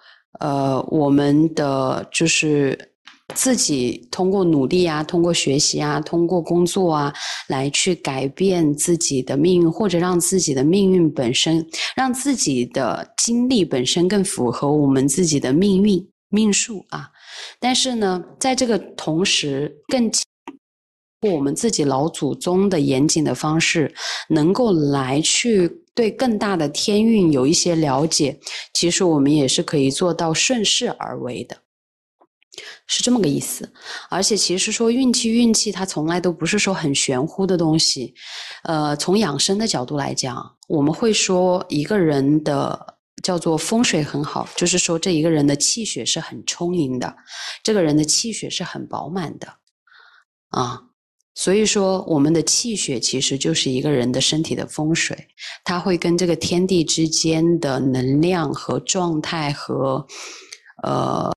呃我们的就是。自己通过努力啊，通过学习啊，通过工作啊，来去改变自己的命运，或者让自己的命运本身，让自己的经历本身更符合我们自己的命运命数啊。但是呢，在这个同时，更我们自己老祖宗的严谨的方式，能够来去对更大的天运有一些了解，其实我们也是可以做到顺势而为的。是这么个意思，而且其实说运气，运气它从来都不是说很玄乎的东西。呃，从养生的角度来讲，我们会说一个人的叫做风水很好，就是说这一个人的气血是很充盈的，这个人的气血是很饱满的啊。所以说，我们的气血其实就是一个人的身体的风水，它会跟这个天地之间的能量和状态和呃。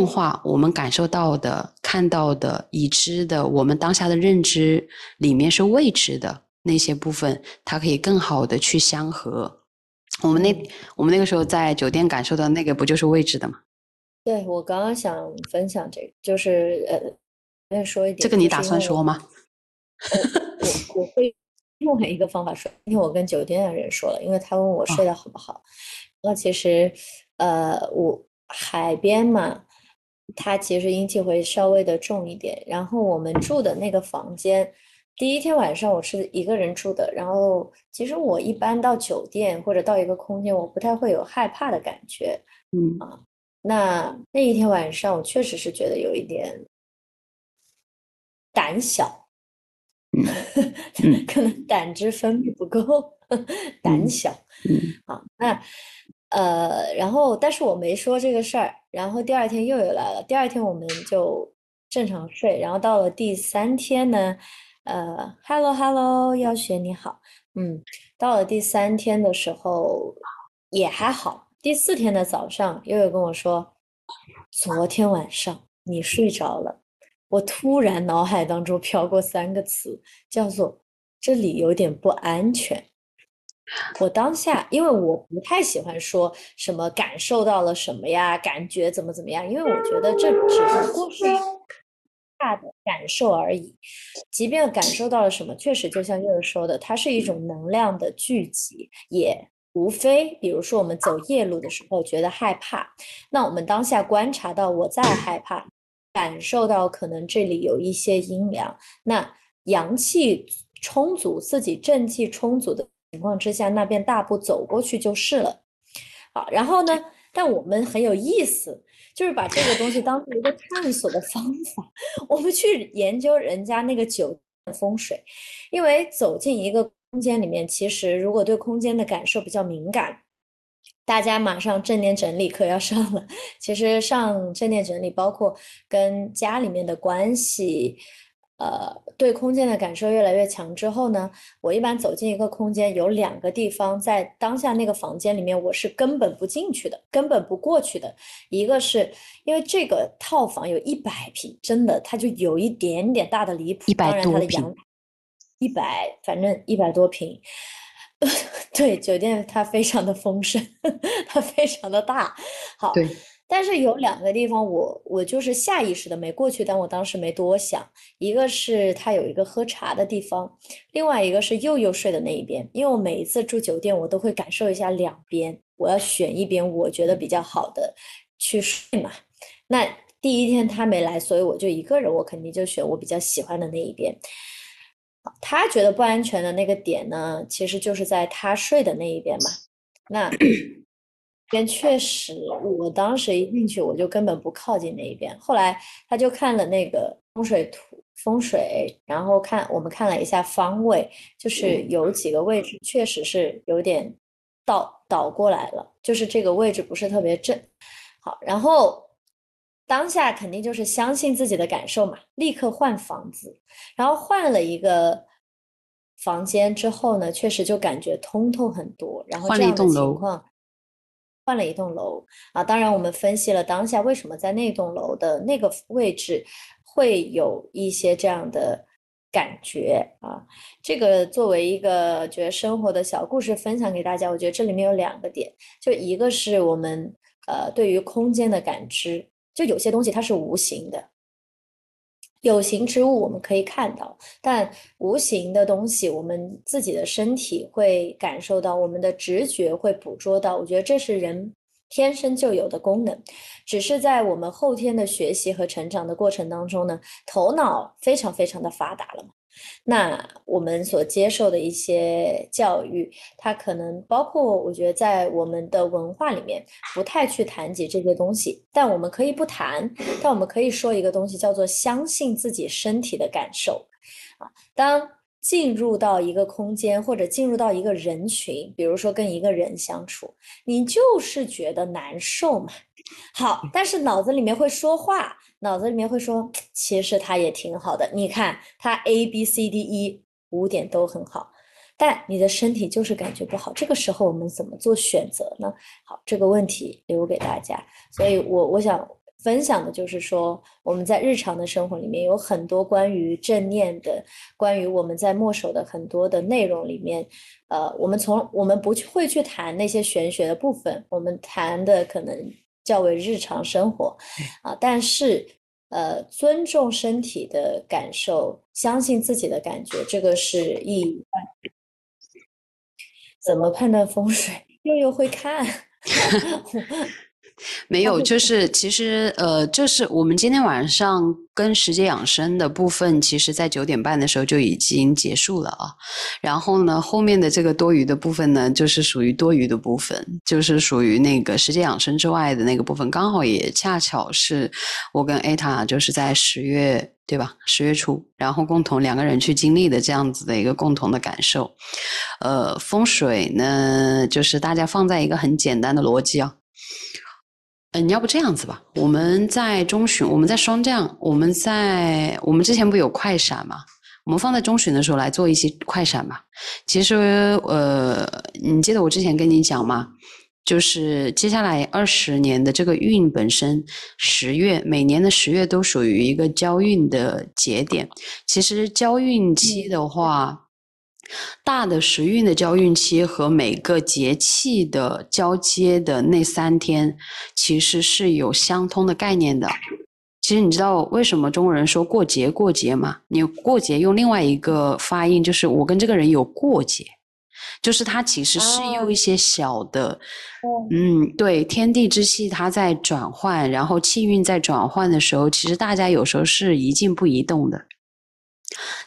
变化，我们感受到的、看到的、已知的，我们当下的认知里面是未知的那些部分，它可以更好的去相合。我们那我们那个时候在酒店感受到那个，不就是未知的吗？对，我刚刚想分享这个，就是呃，再说一点。这个你打算说吗？我我会用一个方法说，因为我跟酒店的人说了，因为他问我睡得好不好。那其实呃，我海边嘛。它其实阴气会稍微的重一点，然后我们住的那个房间，第一天晚上我是一个人住的，然后其实我一般到酒店或者到一个空间，我不太会有害怕的感觉，嗯。啊，那那一天晚上我确实是觉得有一点胆小，可能胆汁分泌不够，胆小，好，那。呃，然后但是我没说这个事儿，然后第二天又有来了，第二天我们就正常睡，然后到了第三天呢，呃，hello hello，耀学你好，嗯，到了第三天的时候也还好，第四天的早上悠悠跟我说，昨天晚上你睡着了，我突然脑海当中飘过三个词，叫做这里有点不安全。我当下，因为我不太喜欢说什么感受到了什么呀，感觉怎么怎么样，因为我觉得这只不过是大的感受而已。即便感受到了什么，确实就像月儿说的，它是一种能量的聚集，也无非，比如说我们走夜路的时候觉得害怕，那我们当下观察到我在害怕，感受到可能这里有一些阴凉，那阳气充足，自己正气充足的。情况之下，那便大步走过去就是了。好，然后呢？但我们很有意思，就是把这个东西当做一个探索的方法。我们去研究人家那个酒店风水，因为走进一个空间里面，其实如果对空间的感受比较敏感，大家马上正念整理课要上了。其实上正念整理，包括跟家里面的关系。呃，对空间的感受越来越强之后呢，我一般走进一个空间，有两个地方在当下那个房间里面，我是根本不进去的，根本不过去的。一个是因为这个套房有一百平，真的它就有一点点大的离谱。一百多平，一百，反正一百多平。对，酒店它非常的丰盛，它非常的大。好。但是有两个地方，我我就是下意识的没过去，但我当时没多想。一个是他有一个喝茶的地方，另外一个是佑佑睡的那一边。因为我每一次住酒店，我都会感受一下两边，我要选一边我觉得比较好的去睡嘛。那第一天他没来，所以我就一个人，我肯定就选我比较喜欢的那一边。他觉得不安全的那个点呢，其实就是在他睡的那一边嘛。那。边确实，我当时一进去，我就根本不靠近那一边。后来他就看了那个风水图，风水，然后看我们看了一下方位，就是有几个位置确实是有点倒倒过来了，就是这个位置不是特别正。好，然后当下肯定就是相信自己的感受嘛，立刻换房子，然后换了一个房间之后呢，确实就感觉通透很多。然后这样的情况。换了一栋楼啊，当然我们分析了当下为什么在那栋楼的那个位置会有一些这样的感觉啊。这个作为一个觉得生活的小故事分享给大家，我觉得这里面有两个点，就一个是我们呃对于空间的感知，就有些东西它是无形的。有形之物我们可以看到，但无形的东西，我们自己的身体会感受到，我们的直觉会捕捉到。我觉得这是人天生就有的功能，只是在我们后天的学习和成长的过程当中呢，头脑非常非常的发达了嘛。那我们所接受的一些教育，它可能包括，我觉得在我们的文化里面不太去谈及这些东西，但我们可以不谈，但我们可以说一个东西叫做相信自己身体的感受啊。当进入到一个空间或者进入到一个人群，比如说跟一个人相处，你就是觉得难受嘛。好，但是脑子里面会说话。脑子里面会说，其实他也挺好的。你看他 A B C D E 五点都很好，但你的身体就是感觉不好。这个时候我们怎么做选择呢？好，这个问题留给大家。所以我我想分享的就是说，我们在日常的生活里面有很多关于正念的，关于我们在墨守的很多的内容里面，呃，我们从我们不去会去谈那些玄学的部分，我们谈的可能。较为日常生活，啊，但是，呃，尊重身体的感受，相信自己的感觉，这个是意义。怎么判断风水？又又会看。没有，就是其实呃，就是我们今天晚上跟时间养生的部分，其实在九点半的时候就已经结束了啊。然后呢，后面的这个多余的部分呢，就是属于多余的部分，就是属于那个时间养生之外的那个部分，刚好也恰巧是我跟艾塔就是在十月对吧？十月初，然后共同两个人去经历的这样子的一个共同的感受。呃，风水呢，就是大家放在一个很简单的逻辑啊。嗯，你要不这样子吧？我们在中旬，我们在霜降，我们在我们之前不有快闪嘛？我们放在中旬的时候来做一些快闪吧。其实，呃，你记得我之前跟你讲吗？就是接下来二十年的这个运本身，十月每年的十月都属于一个交运的节点。其实交运期的话。大的时运的交运期和每个节气的交接的那三天，其实是有相通的概念的。其实你知道为什么中国人说过节过节吗？你过节用另外一个发音，就是我跟这个人有过节，就是他其实是用一些小的，嗯，对，天地之气它在转换，然后气运在转换的时候，其实大家有时候是一静不移动的。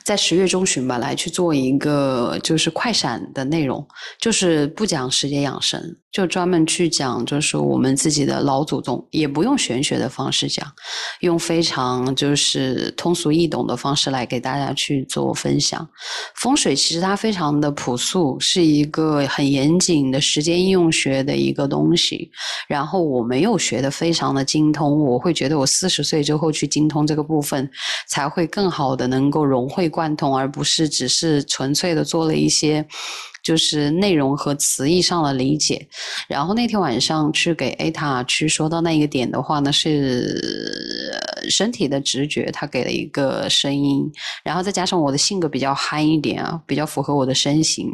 在十月中旬吧，来去做一个就是快闪的内容，就是不讲时间养生，就专门去讲，就是我们自己的老祖宗，也不用玄学的方式讲，用非常就是通俗易懂的方式来给大家去做分享。风水其实它非常的朴素，是一个很严谨的时间应用学的一个东西。然后我没有学的非常的精通，我会觉得我四十岁之后去精通这个部分，才会更好的能够融会贯通，而不是只是纯粹的做了一些。就是内容和词义上的理解，然后那天晚上去给艾塔去说到那一个点的话呢，是身体的直觉，他给了一个声音，然后再加上我的性格比较嗨一点啊，比较符合我的身形，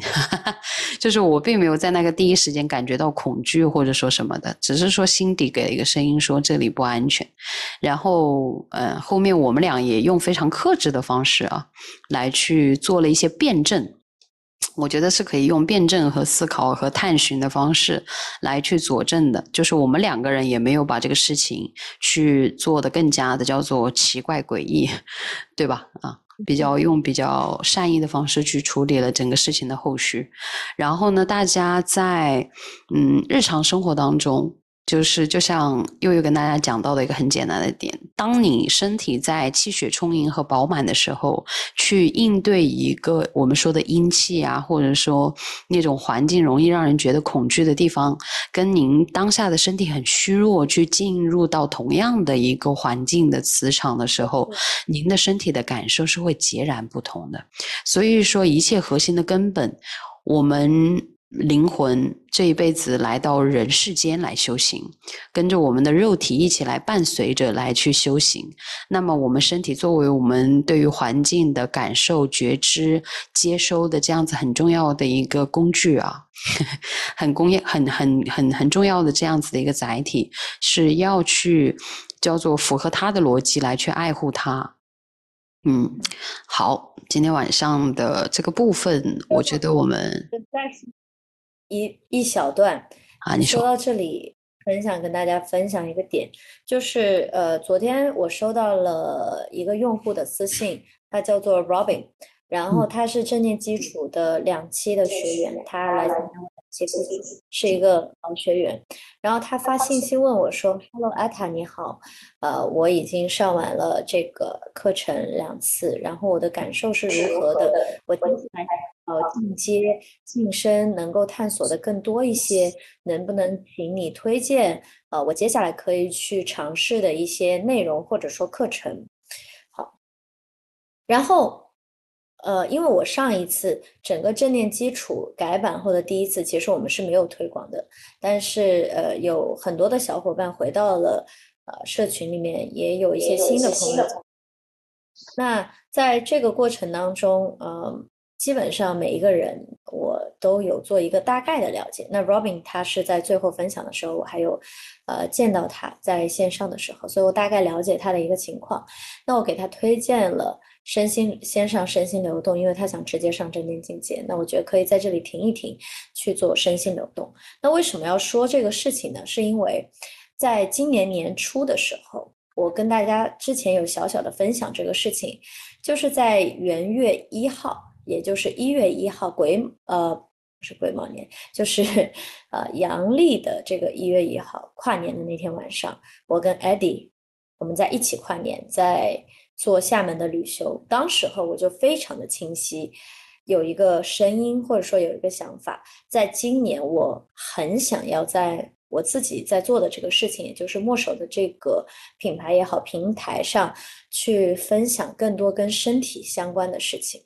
就是我并没有在那个第一时间感觉到恐惧或者说什么的，只是说心底给了一个声音说这里不安全，然后呃后面我们俩也用非常克制的方式啊来去做了一些辩证。我觉得是可以用辩证和思考和探寻的方式来去佐证的，就是我们两个人也没有把这个事情去做的更加的叫做奇怪诡异，对吧？啊，比较用比较善意的方式去处理了整个事情的后续。然后呢，大家在嗯日常生活当中。就是就像悠悠跟大家讲到的一个很简单的点，当你身体在气血充盈和饱满的时候，去应对一个我们说的阴气啊，或者说那种环境容易让人觉得恐惧的地方，跟您当下的身体很虚弱，去进入到同样的一个环境的磁场的时候，您的身体的感受是会截然不同的。所以说，一切核心的根本，我们。灵魂这一辈子来到人世间来修行，跟着我们的肉体一起来伴随着来去修行。那么，我们身体作为我们对于环境的感受、觉知、接收的这样子很重要的一个工具啊，很工业、很很很很重要的这样子的一个载体，是要去叫做符合它的逻辑来去爱护它。嗯，好，今天晚上的这个部分，我觉得我们。一一小段啊，你说到这里，很想跟大家分享一个点，就是呃，昨天我收到了一个用户的私信，他叫做 Robin，然后他是正念基础的两期的学员，他来。其实是一个老学员，然后他发信息问我说：“Hello，艾塔你好，呃，我已经上完了这个课程两次，然后我的感受是如何的？我接下来呃进阶晋升，能够探索的更多一些，能不能请你推荐呃我接下来可以去尝试的一些内容或者说课程？好，然后。”呃，因为我上一次整个正念基础改版后的第一次，其实我们是没有推广的，但是呃，有很多的小伙伴回到了呃社群里面，也有一些新的朋友。那在这个过程当中，呃，基本上每一个人我都有做一个大概的了解。那 Robin 他是在最后分享的时候，我还有呃见到他在线上的时候，所以我大概了解他的一个情况。那我给他推荐了。身心先上身心流动，因为他想直接上正念境界。那我觉得可以在这里停一停，去做身心流动。那为什么要说这个事情呢？是因为在今年年初的时候，我跟大家之前有小小的分享这个事情，就是在元月一号，也就是一月一号癸呃不是癸卯年，就是 呃阳历的这个一月一号跨年的那天晚上，我跟 Eddie 我们在一起跨年，在。做厦门的旅修，当时候我就非常的清晰，有一个声音或者说有一个想法，在今年我很想要在我自己在做的这个事情，也就是墨守的这个品牌也好平台上去分享更多跟身体相关的事情。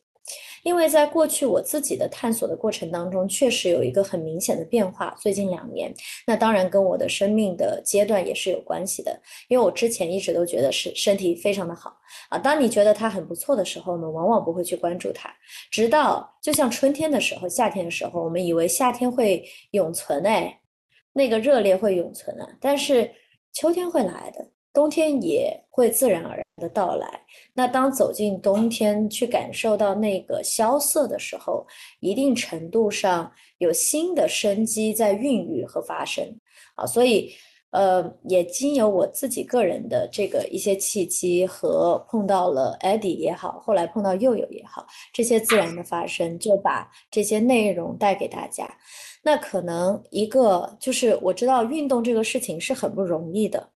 因为在过去我自己的探索的过程当中，确实有一个很明显的变化。最近两年，那当然跟我的生命的阶段也是有关系的。因为我之前一直都觉得是身体非常的好啊，当你觉得它很不错的时候呢，往往不会去关注它。直到就像春天的时候、夏天的时候，我们以为夏天会永存哎，那个热烈会永存啊，但是秋天会来的。冬天也会自然而然的到来。那当走进冬天，去感受到那个萧瑟的时候，一定程度上有新的生机在孕育和发生啊。所以，呃，也经由我自己个人的这个一些契机和碰到了 Eddie 也好，后来碰到佑佑也好，这些自然的发生，就把这些内容带给大家。那可能一个就是我知道运动这个事情是很不容易的，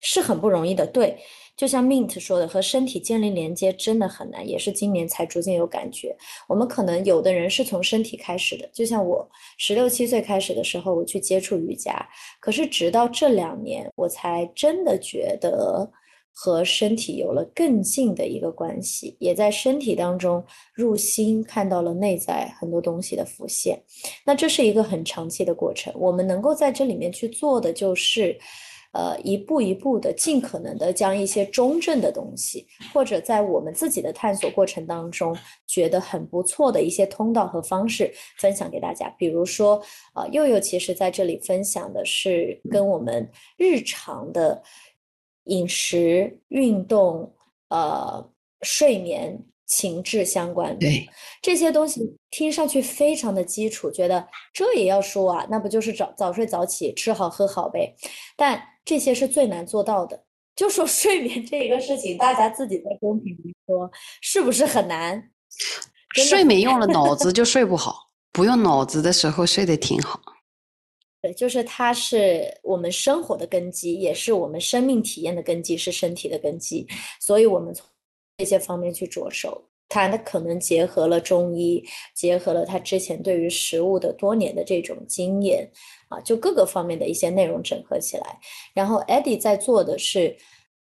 是很不容易的。对，就像 Mint 说的，和身体建立连接真的很难，也是今年才逐渐有感觉。我们可能有的人是从身体开始的，就像我十六七岁开始的时候，我去接触瑜伽，可是直到这两年，我才真的觉得。和身体有了更近的一个关系，也在身体当中入心，看到了内在很多东西的浮现。那这是一个很长期的过程。我们能够在这里面去做的，就是，呃，一步一步的，尽可能的将一些中正的东西，或者在我们自己的探索过程当中觉得很不错的一些通道和方式分享给大家。比如说，啊，佑佑其实在这里分享的是跟我们日常的。饮食、运动、呃，睡眠、情志相关的这些东西，听上去非常的基础，觉得这也要说啊？那不就是早早睡早起、吃好喝好呗？但这些是最难做到的。就说睡眠这个事情，大家自己在公屏里说，是不是很难？睡眠用了脑子就睡不好，不用脑子的时候睡得挺好。对，就是它是我们生活的根基，也是我们生命体验的根基，是身体的根基。所以，我们从这些方面去着手，他可能结合了中医，结合了他之前对于食物的多年的这种经验啊，就各个方面的一些内容整合起来。然后，Eddie 在做的是，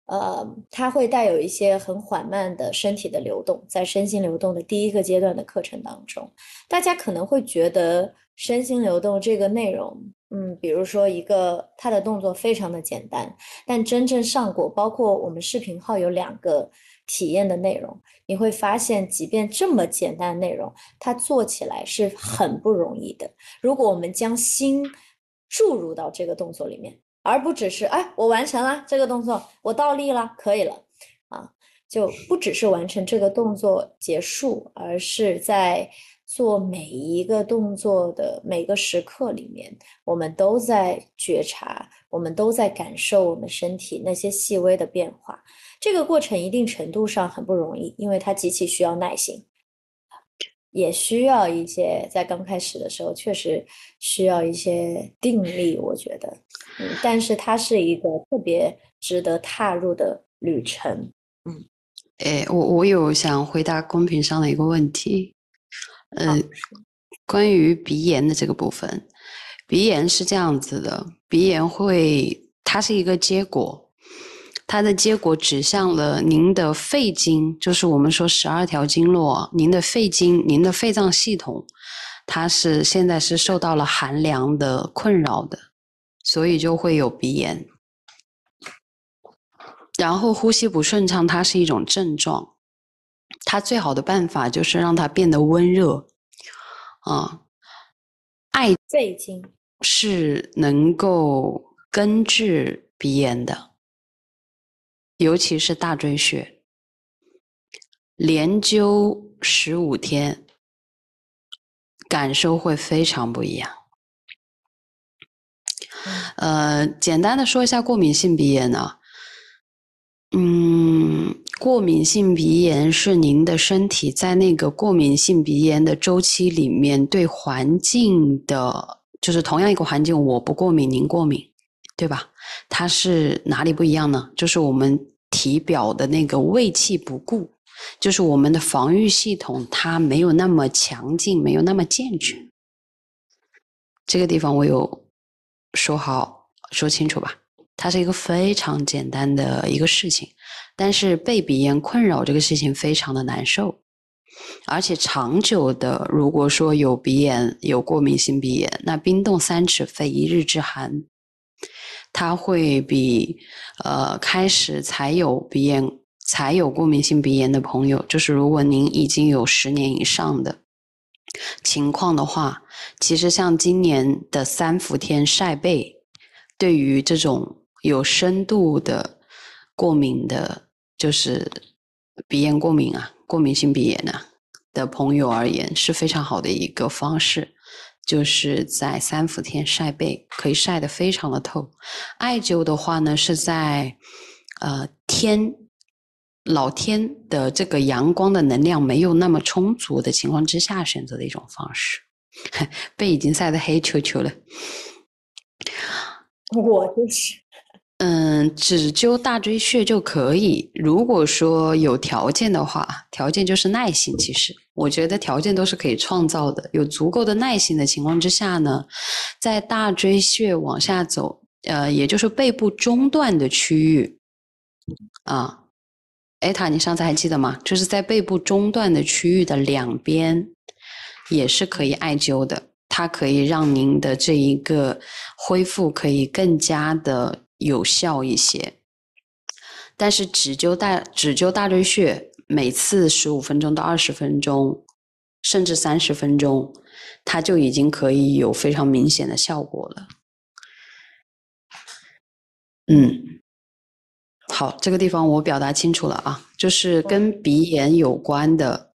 呃，他会带有一些很缓慢的身体的流动，在身心流动的第一个阶段的课程当中，大家可能会觉得身心流动这个内容。嗯，比如说一个他的动作非常的简单，但真正上过，包括我们视频号有两个体验的内容，你会发现，即便这么简单的内容，它做起来是很不容易的。如果我们将心注入到这个动作里面，而不只是哎，我完成了这个动作，我倒立了，可以了，啊，就不只是完成这个动作结束，而是在。做每一个动作的每个时刻里面，我们都在觉察，我们都在感受我们身体那些细微的变化。这个过程一定程度上很不容易，因为它极其需要耐心，也需要一些在刚开始的时候确实需要一些定力。我觉得，嗯，但是它是一个特别值得踏入的旅程。嗯，哎，我我有想回答公屏上的一个问题。嗯，关于鼻炎的这个部分，鼻炎是这样子的，鼻炎会，它是一个结果，它的结果指向了您的肺经，就是我们说十二条经络，您的肺经，您的肺脏系统，它是现在是受到了寒凉的困扰的，所以就会有鼻炎，然后呼吸不顺畅，它是一种症状。它最好的办法就是让它变得温热，啊，艾肺经。是能够根治鼻炎的，尤其是大椎穴，连灸十五天，感受会非常不一样。呃，简单的说一下过敏性鼻炎呢。嗯，过敏性鼻炎是您的身体在那个过敏性鼻炎的周期里面对环境的，就是同样一个环境，我不过敏，您过敏，对吧？它是哪里不一样呢？就是我们体表的那个卫气不顾，就是我们的防御系统它没有那么强劲，没有那么健全。这个地方我有说好说清楚吧？它是一个非常简单的一个事情，但是被鼻炎困扰这个事情非常的难受，而且长久的，如果说有鼻炎、有过敏性鼻炎，那冰冻三尺非一日之寒，它会比呃开始才有鼻炎、才有过敏性鼻炎的朋友，就是如果您已经有十年以上的情况的话，其实像今年的三伏天晒背，对于这种。有深度的过敏的，就是鼻炎过敏啊，过敏性鼻炎啊的朋友而言是非常好的一个方式，就是在三伏天晒背，可以晒得非常的透。艾灸的话呢，是在呃天老天的这个阳光的能量没有那么充足的情况之下选择的一种方式。背已经晒得黑黢黢了，我就是。嗯，只灸大椎穴就可以。如果说有条件的话，条件就是耐心。其实我觉得条件都是可以创造的。有足够的耐心的情况之下呢，在大椎穴往下走，呃，也就是背部中段的区域啊，艾塔，你上次还记得吗？就是在背部中段的区域的两边，也是可以艾灸的。它可以让您的这一个恢复可以更加的。有效一些，但是只灸大只灸大椎穴，每次十五分钟到二十分钟，甚至三十分钟，它就已经可以有非常明显的效果了。嗯，好，这个地方我表达清楚了啊，就是跟鼻炎有关的，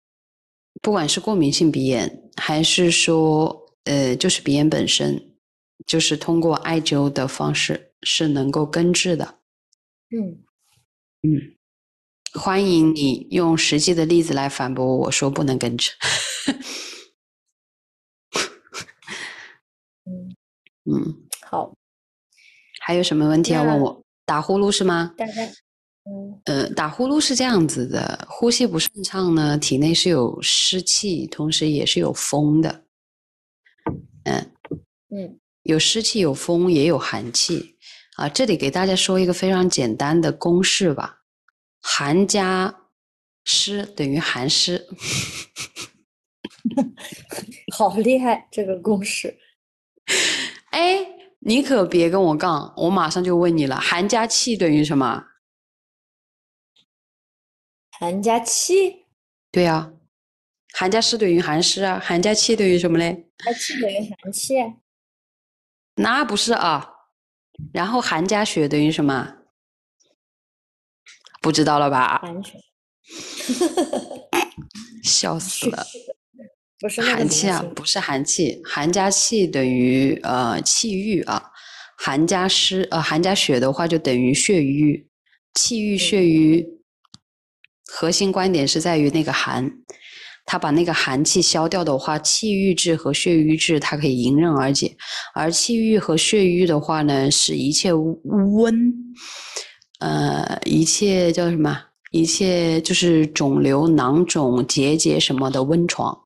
不管是过敏性鼻炎，还是说呃，就是鼻炎本身，就是通过艾灸的方式。是能够根治的，嗯嗯，欢迎你用实际的例子来反驳我说不能根治。嗯嗯，好，还有什么问题要问我？打呼噜是吗？大概，嗯呃，打呼噜是这样子的，呼吸不顺畅呢，体内是有湿气，同时也是有风的。嗯嗯，有湿气，有风，也有寒气。啊，这里给大家说一个非常简单的公式吧，寒加湿等于寒湿。好厉害，这个公式。哎，你可别跟我杠，我马上就问你了，寒加气等于什么？寒加气？对呀，寒加湿等于寒湿啊，寒加气等于什么嘞？寒气等于寒气？那不是啊。然后寒加血等于什么？不知道了吧？笑死了。不是寒气啊，不是寒气，寒加气等于呃气郁啊，寒加湿呃寒加血的话就等于血瘀，气郁血瘀，核心观点是在于那个寒。它把那个寒气消掉的话，气郁滞和血瘀滞它可以迎刃而解。而气郁和血瘀的话呢，是一切温，呃，一切叫什么？一切就是肿瘤、囊肿、结节什么的温床。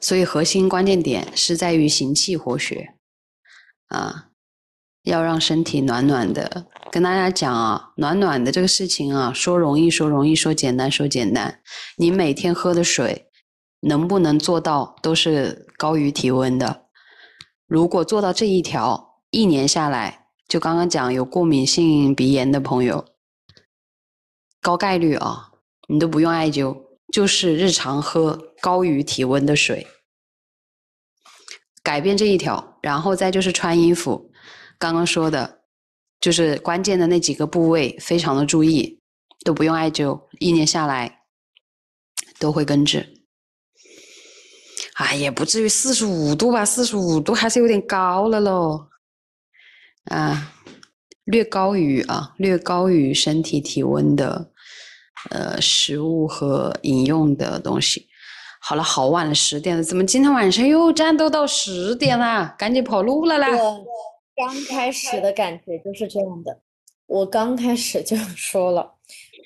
所以核心关键点是在于行气活血，啊。要让身体暖暖的，跟大家讲啊，暖暖的这个事情啊，说容易说容易，说简单说简单。你每天喝的水能不能做到都是高于体温的？如果做到这一条，一年下来，就刚刚讲有过敏性鼻炎的朋友，高概率啊，你都不用艾灸，就是日常喝高于体温的水，改变这一条，然后再就是穿衣服。刚刚说的，就是关键的那几个部位，非常的注意，都不用艾灸，一年下来都会根治。哎，也不至于四十五度吧，四十五度还是有点高了喽。啊，略高于啊，略高于身体体温的，呃，食物和饮用的东西。好了，好晚了，十点了，怎么今天晚上又战斗到十点了？赶紧跑路了啦！刚开始的感觉就是这样的，我刚开始就 说了，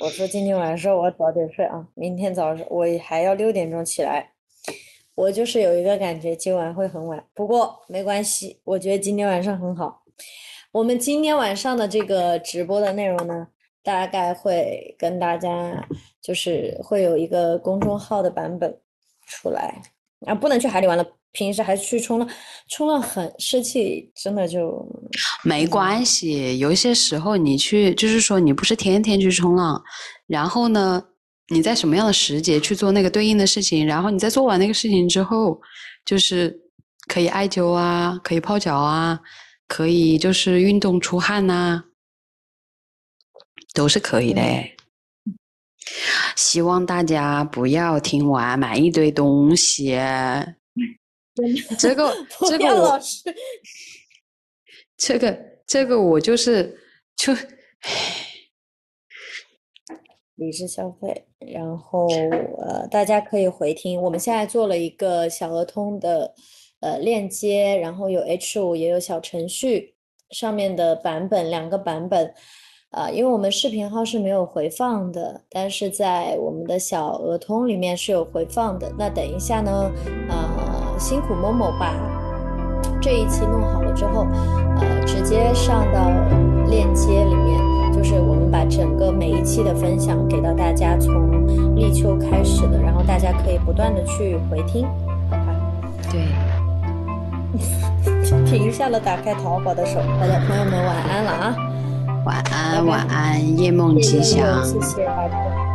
我说今天晚上我早点睡啊，明天早上我还要六点钟起来，我就是有一个感觉今晚会很晚，不过没关系，我觉得今天晚上很好。我们今天晚上的这个直播的内容呢，大概会跟大家就是会有一个公众号的版本出来，啊，不能去海里玩了。平时还去冲浪，冲浪很湿气，真的就没关系。有一些时候你去，就是说你不是天天去冲浪，然后呢，你在什么样的时节去做那个对应的事情，然后你在做完那个事情之后，就是可以艾灸啊，可以泡脚啊，可以就是运动出汗呐，都是可以的。希望大家不要听完买一堆东西。这个 这个我这个这个我就是就理智消费，然后呃，大家可以回听。我们现在做了一个小额通的呃链接，然后有 H 五也有小程序上面的版本，两个版本啊，因为我们视频号是没有回放的，但是在我们的小额通里面是有回放的。那等一下呢，呃，辛苦某某把这一期弄好了之后，呃，直接上到链接里面。就是我们把整个每一期的分享给到大家，从立秋开始的，然后大家可以不断的去回听，好吧？对，停下了打开淘宝的手。大家，朋友们晚安了啊！晚安，晚安，夜梦吉祥。谢谢大家。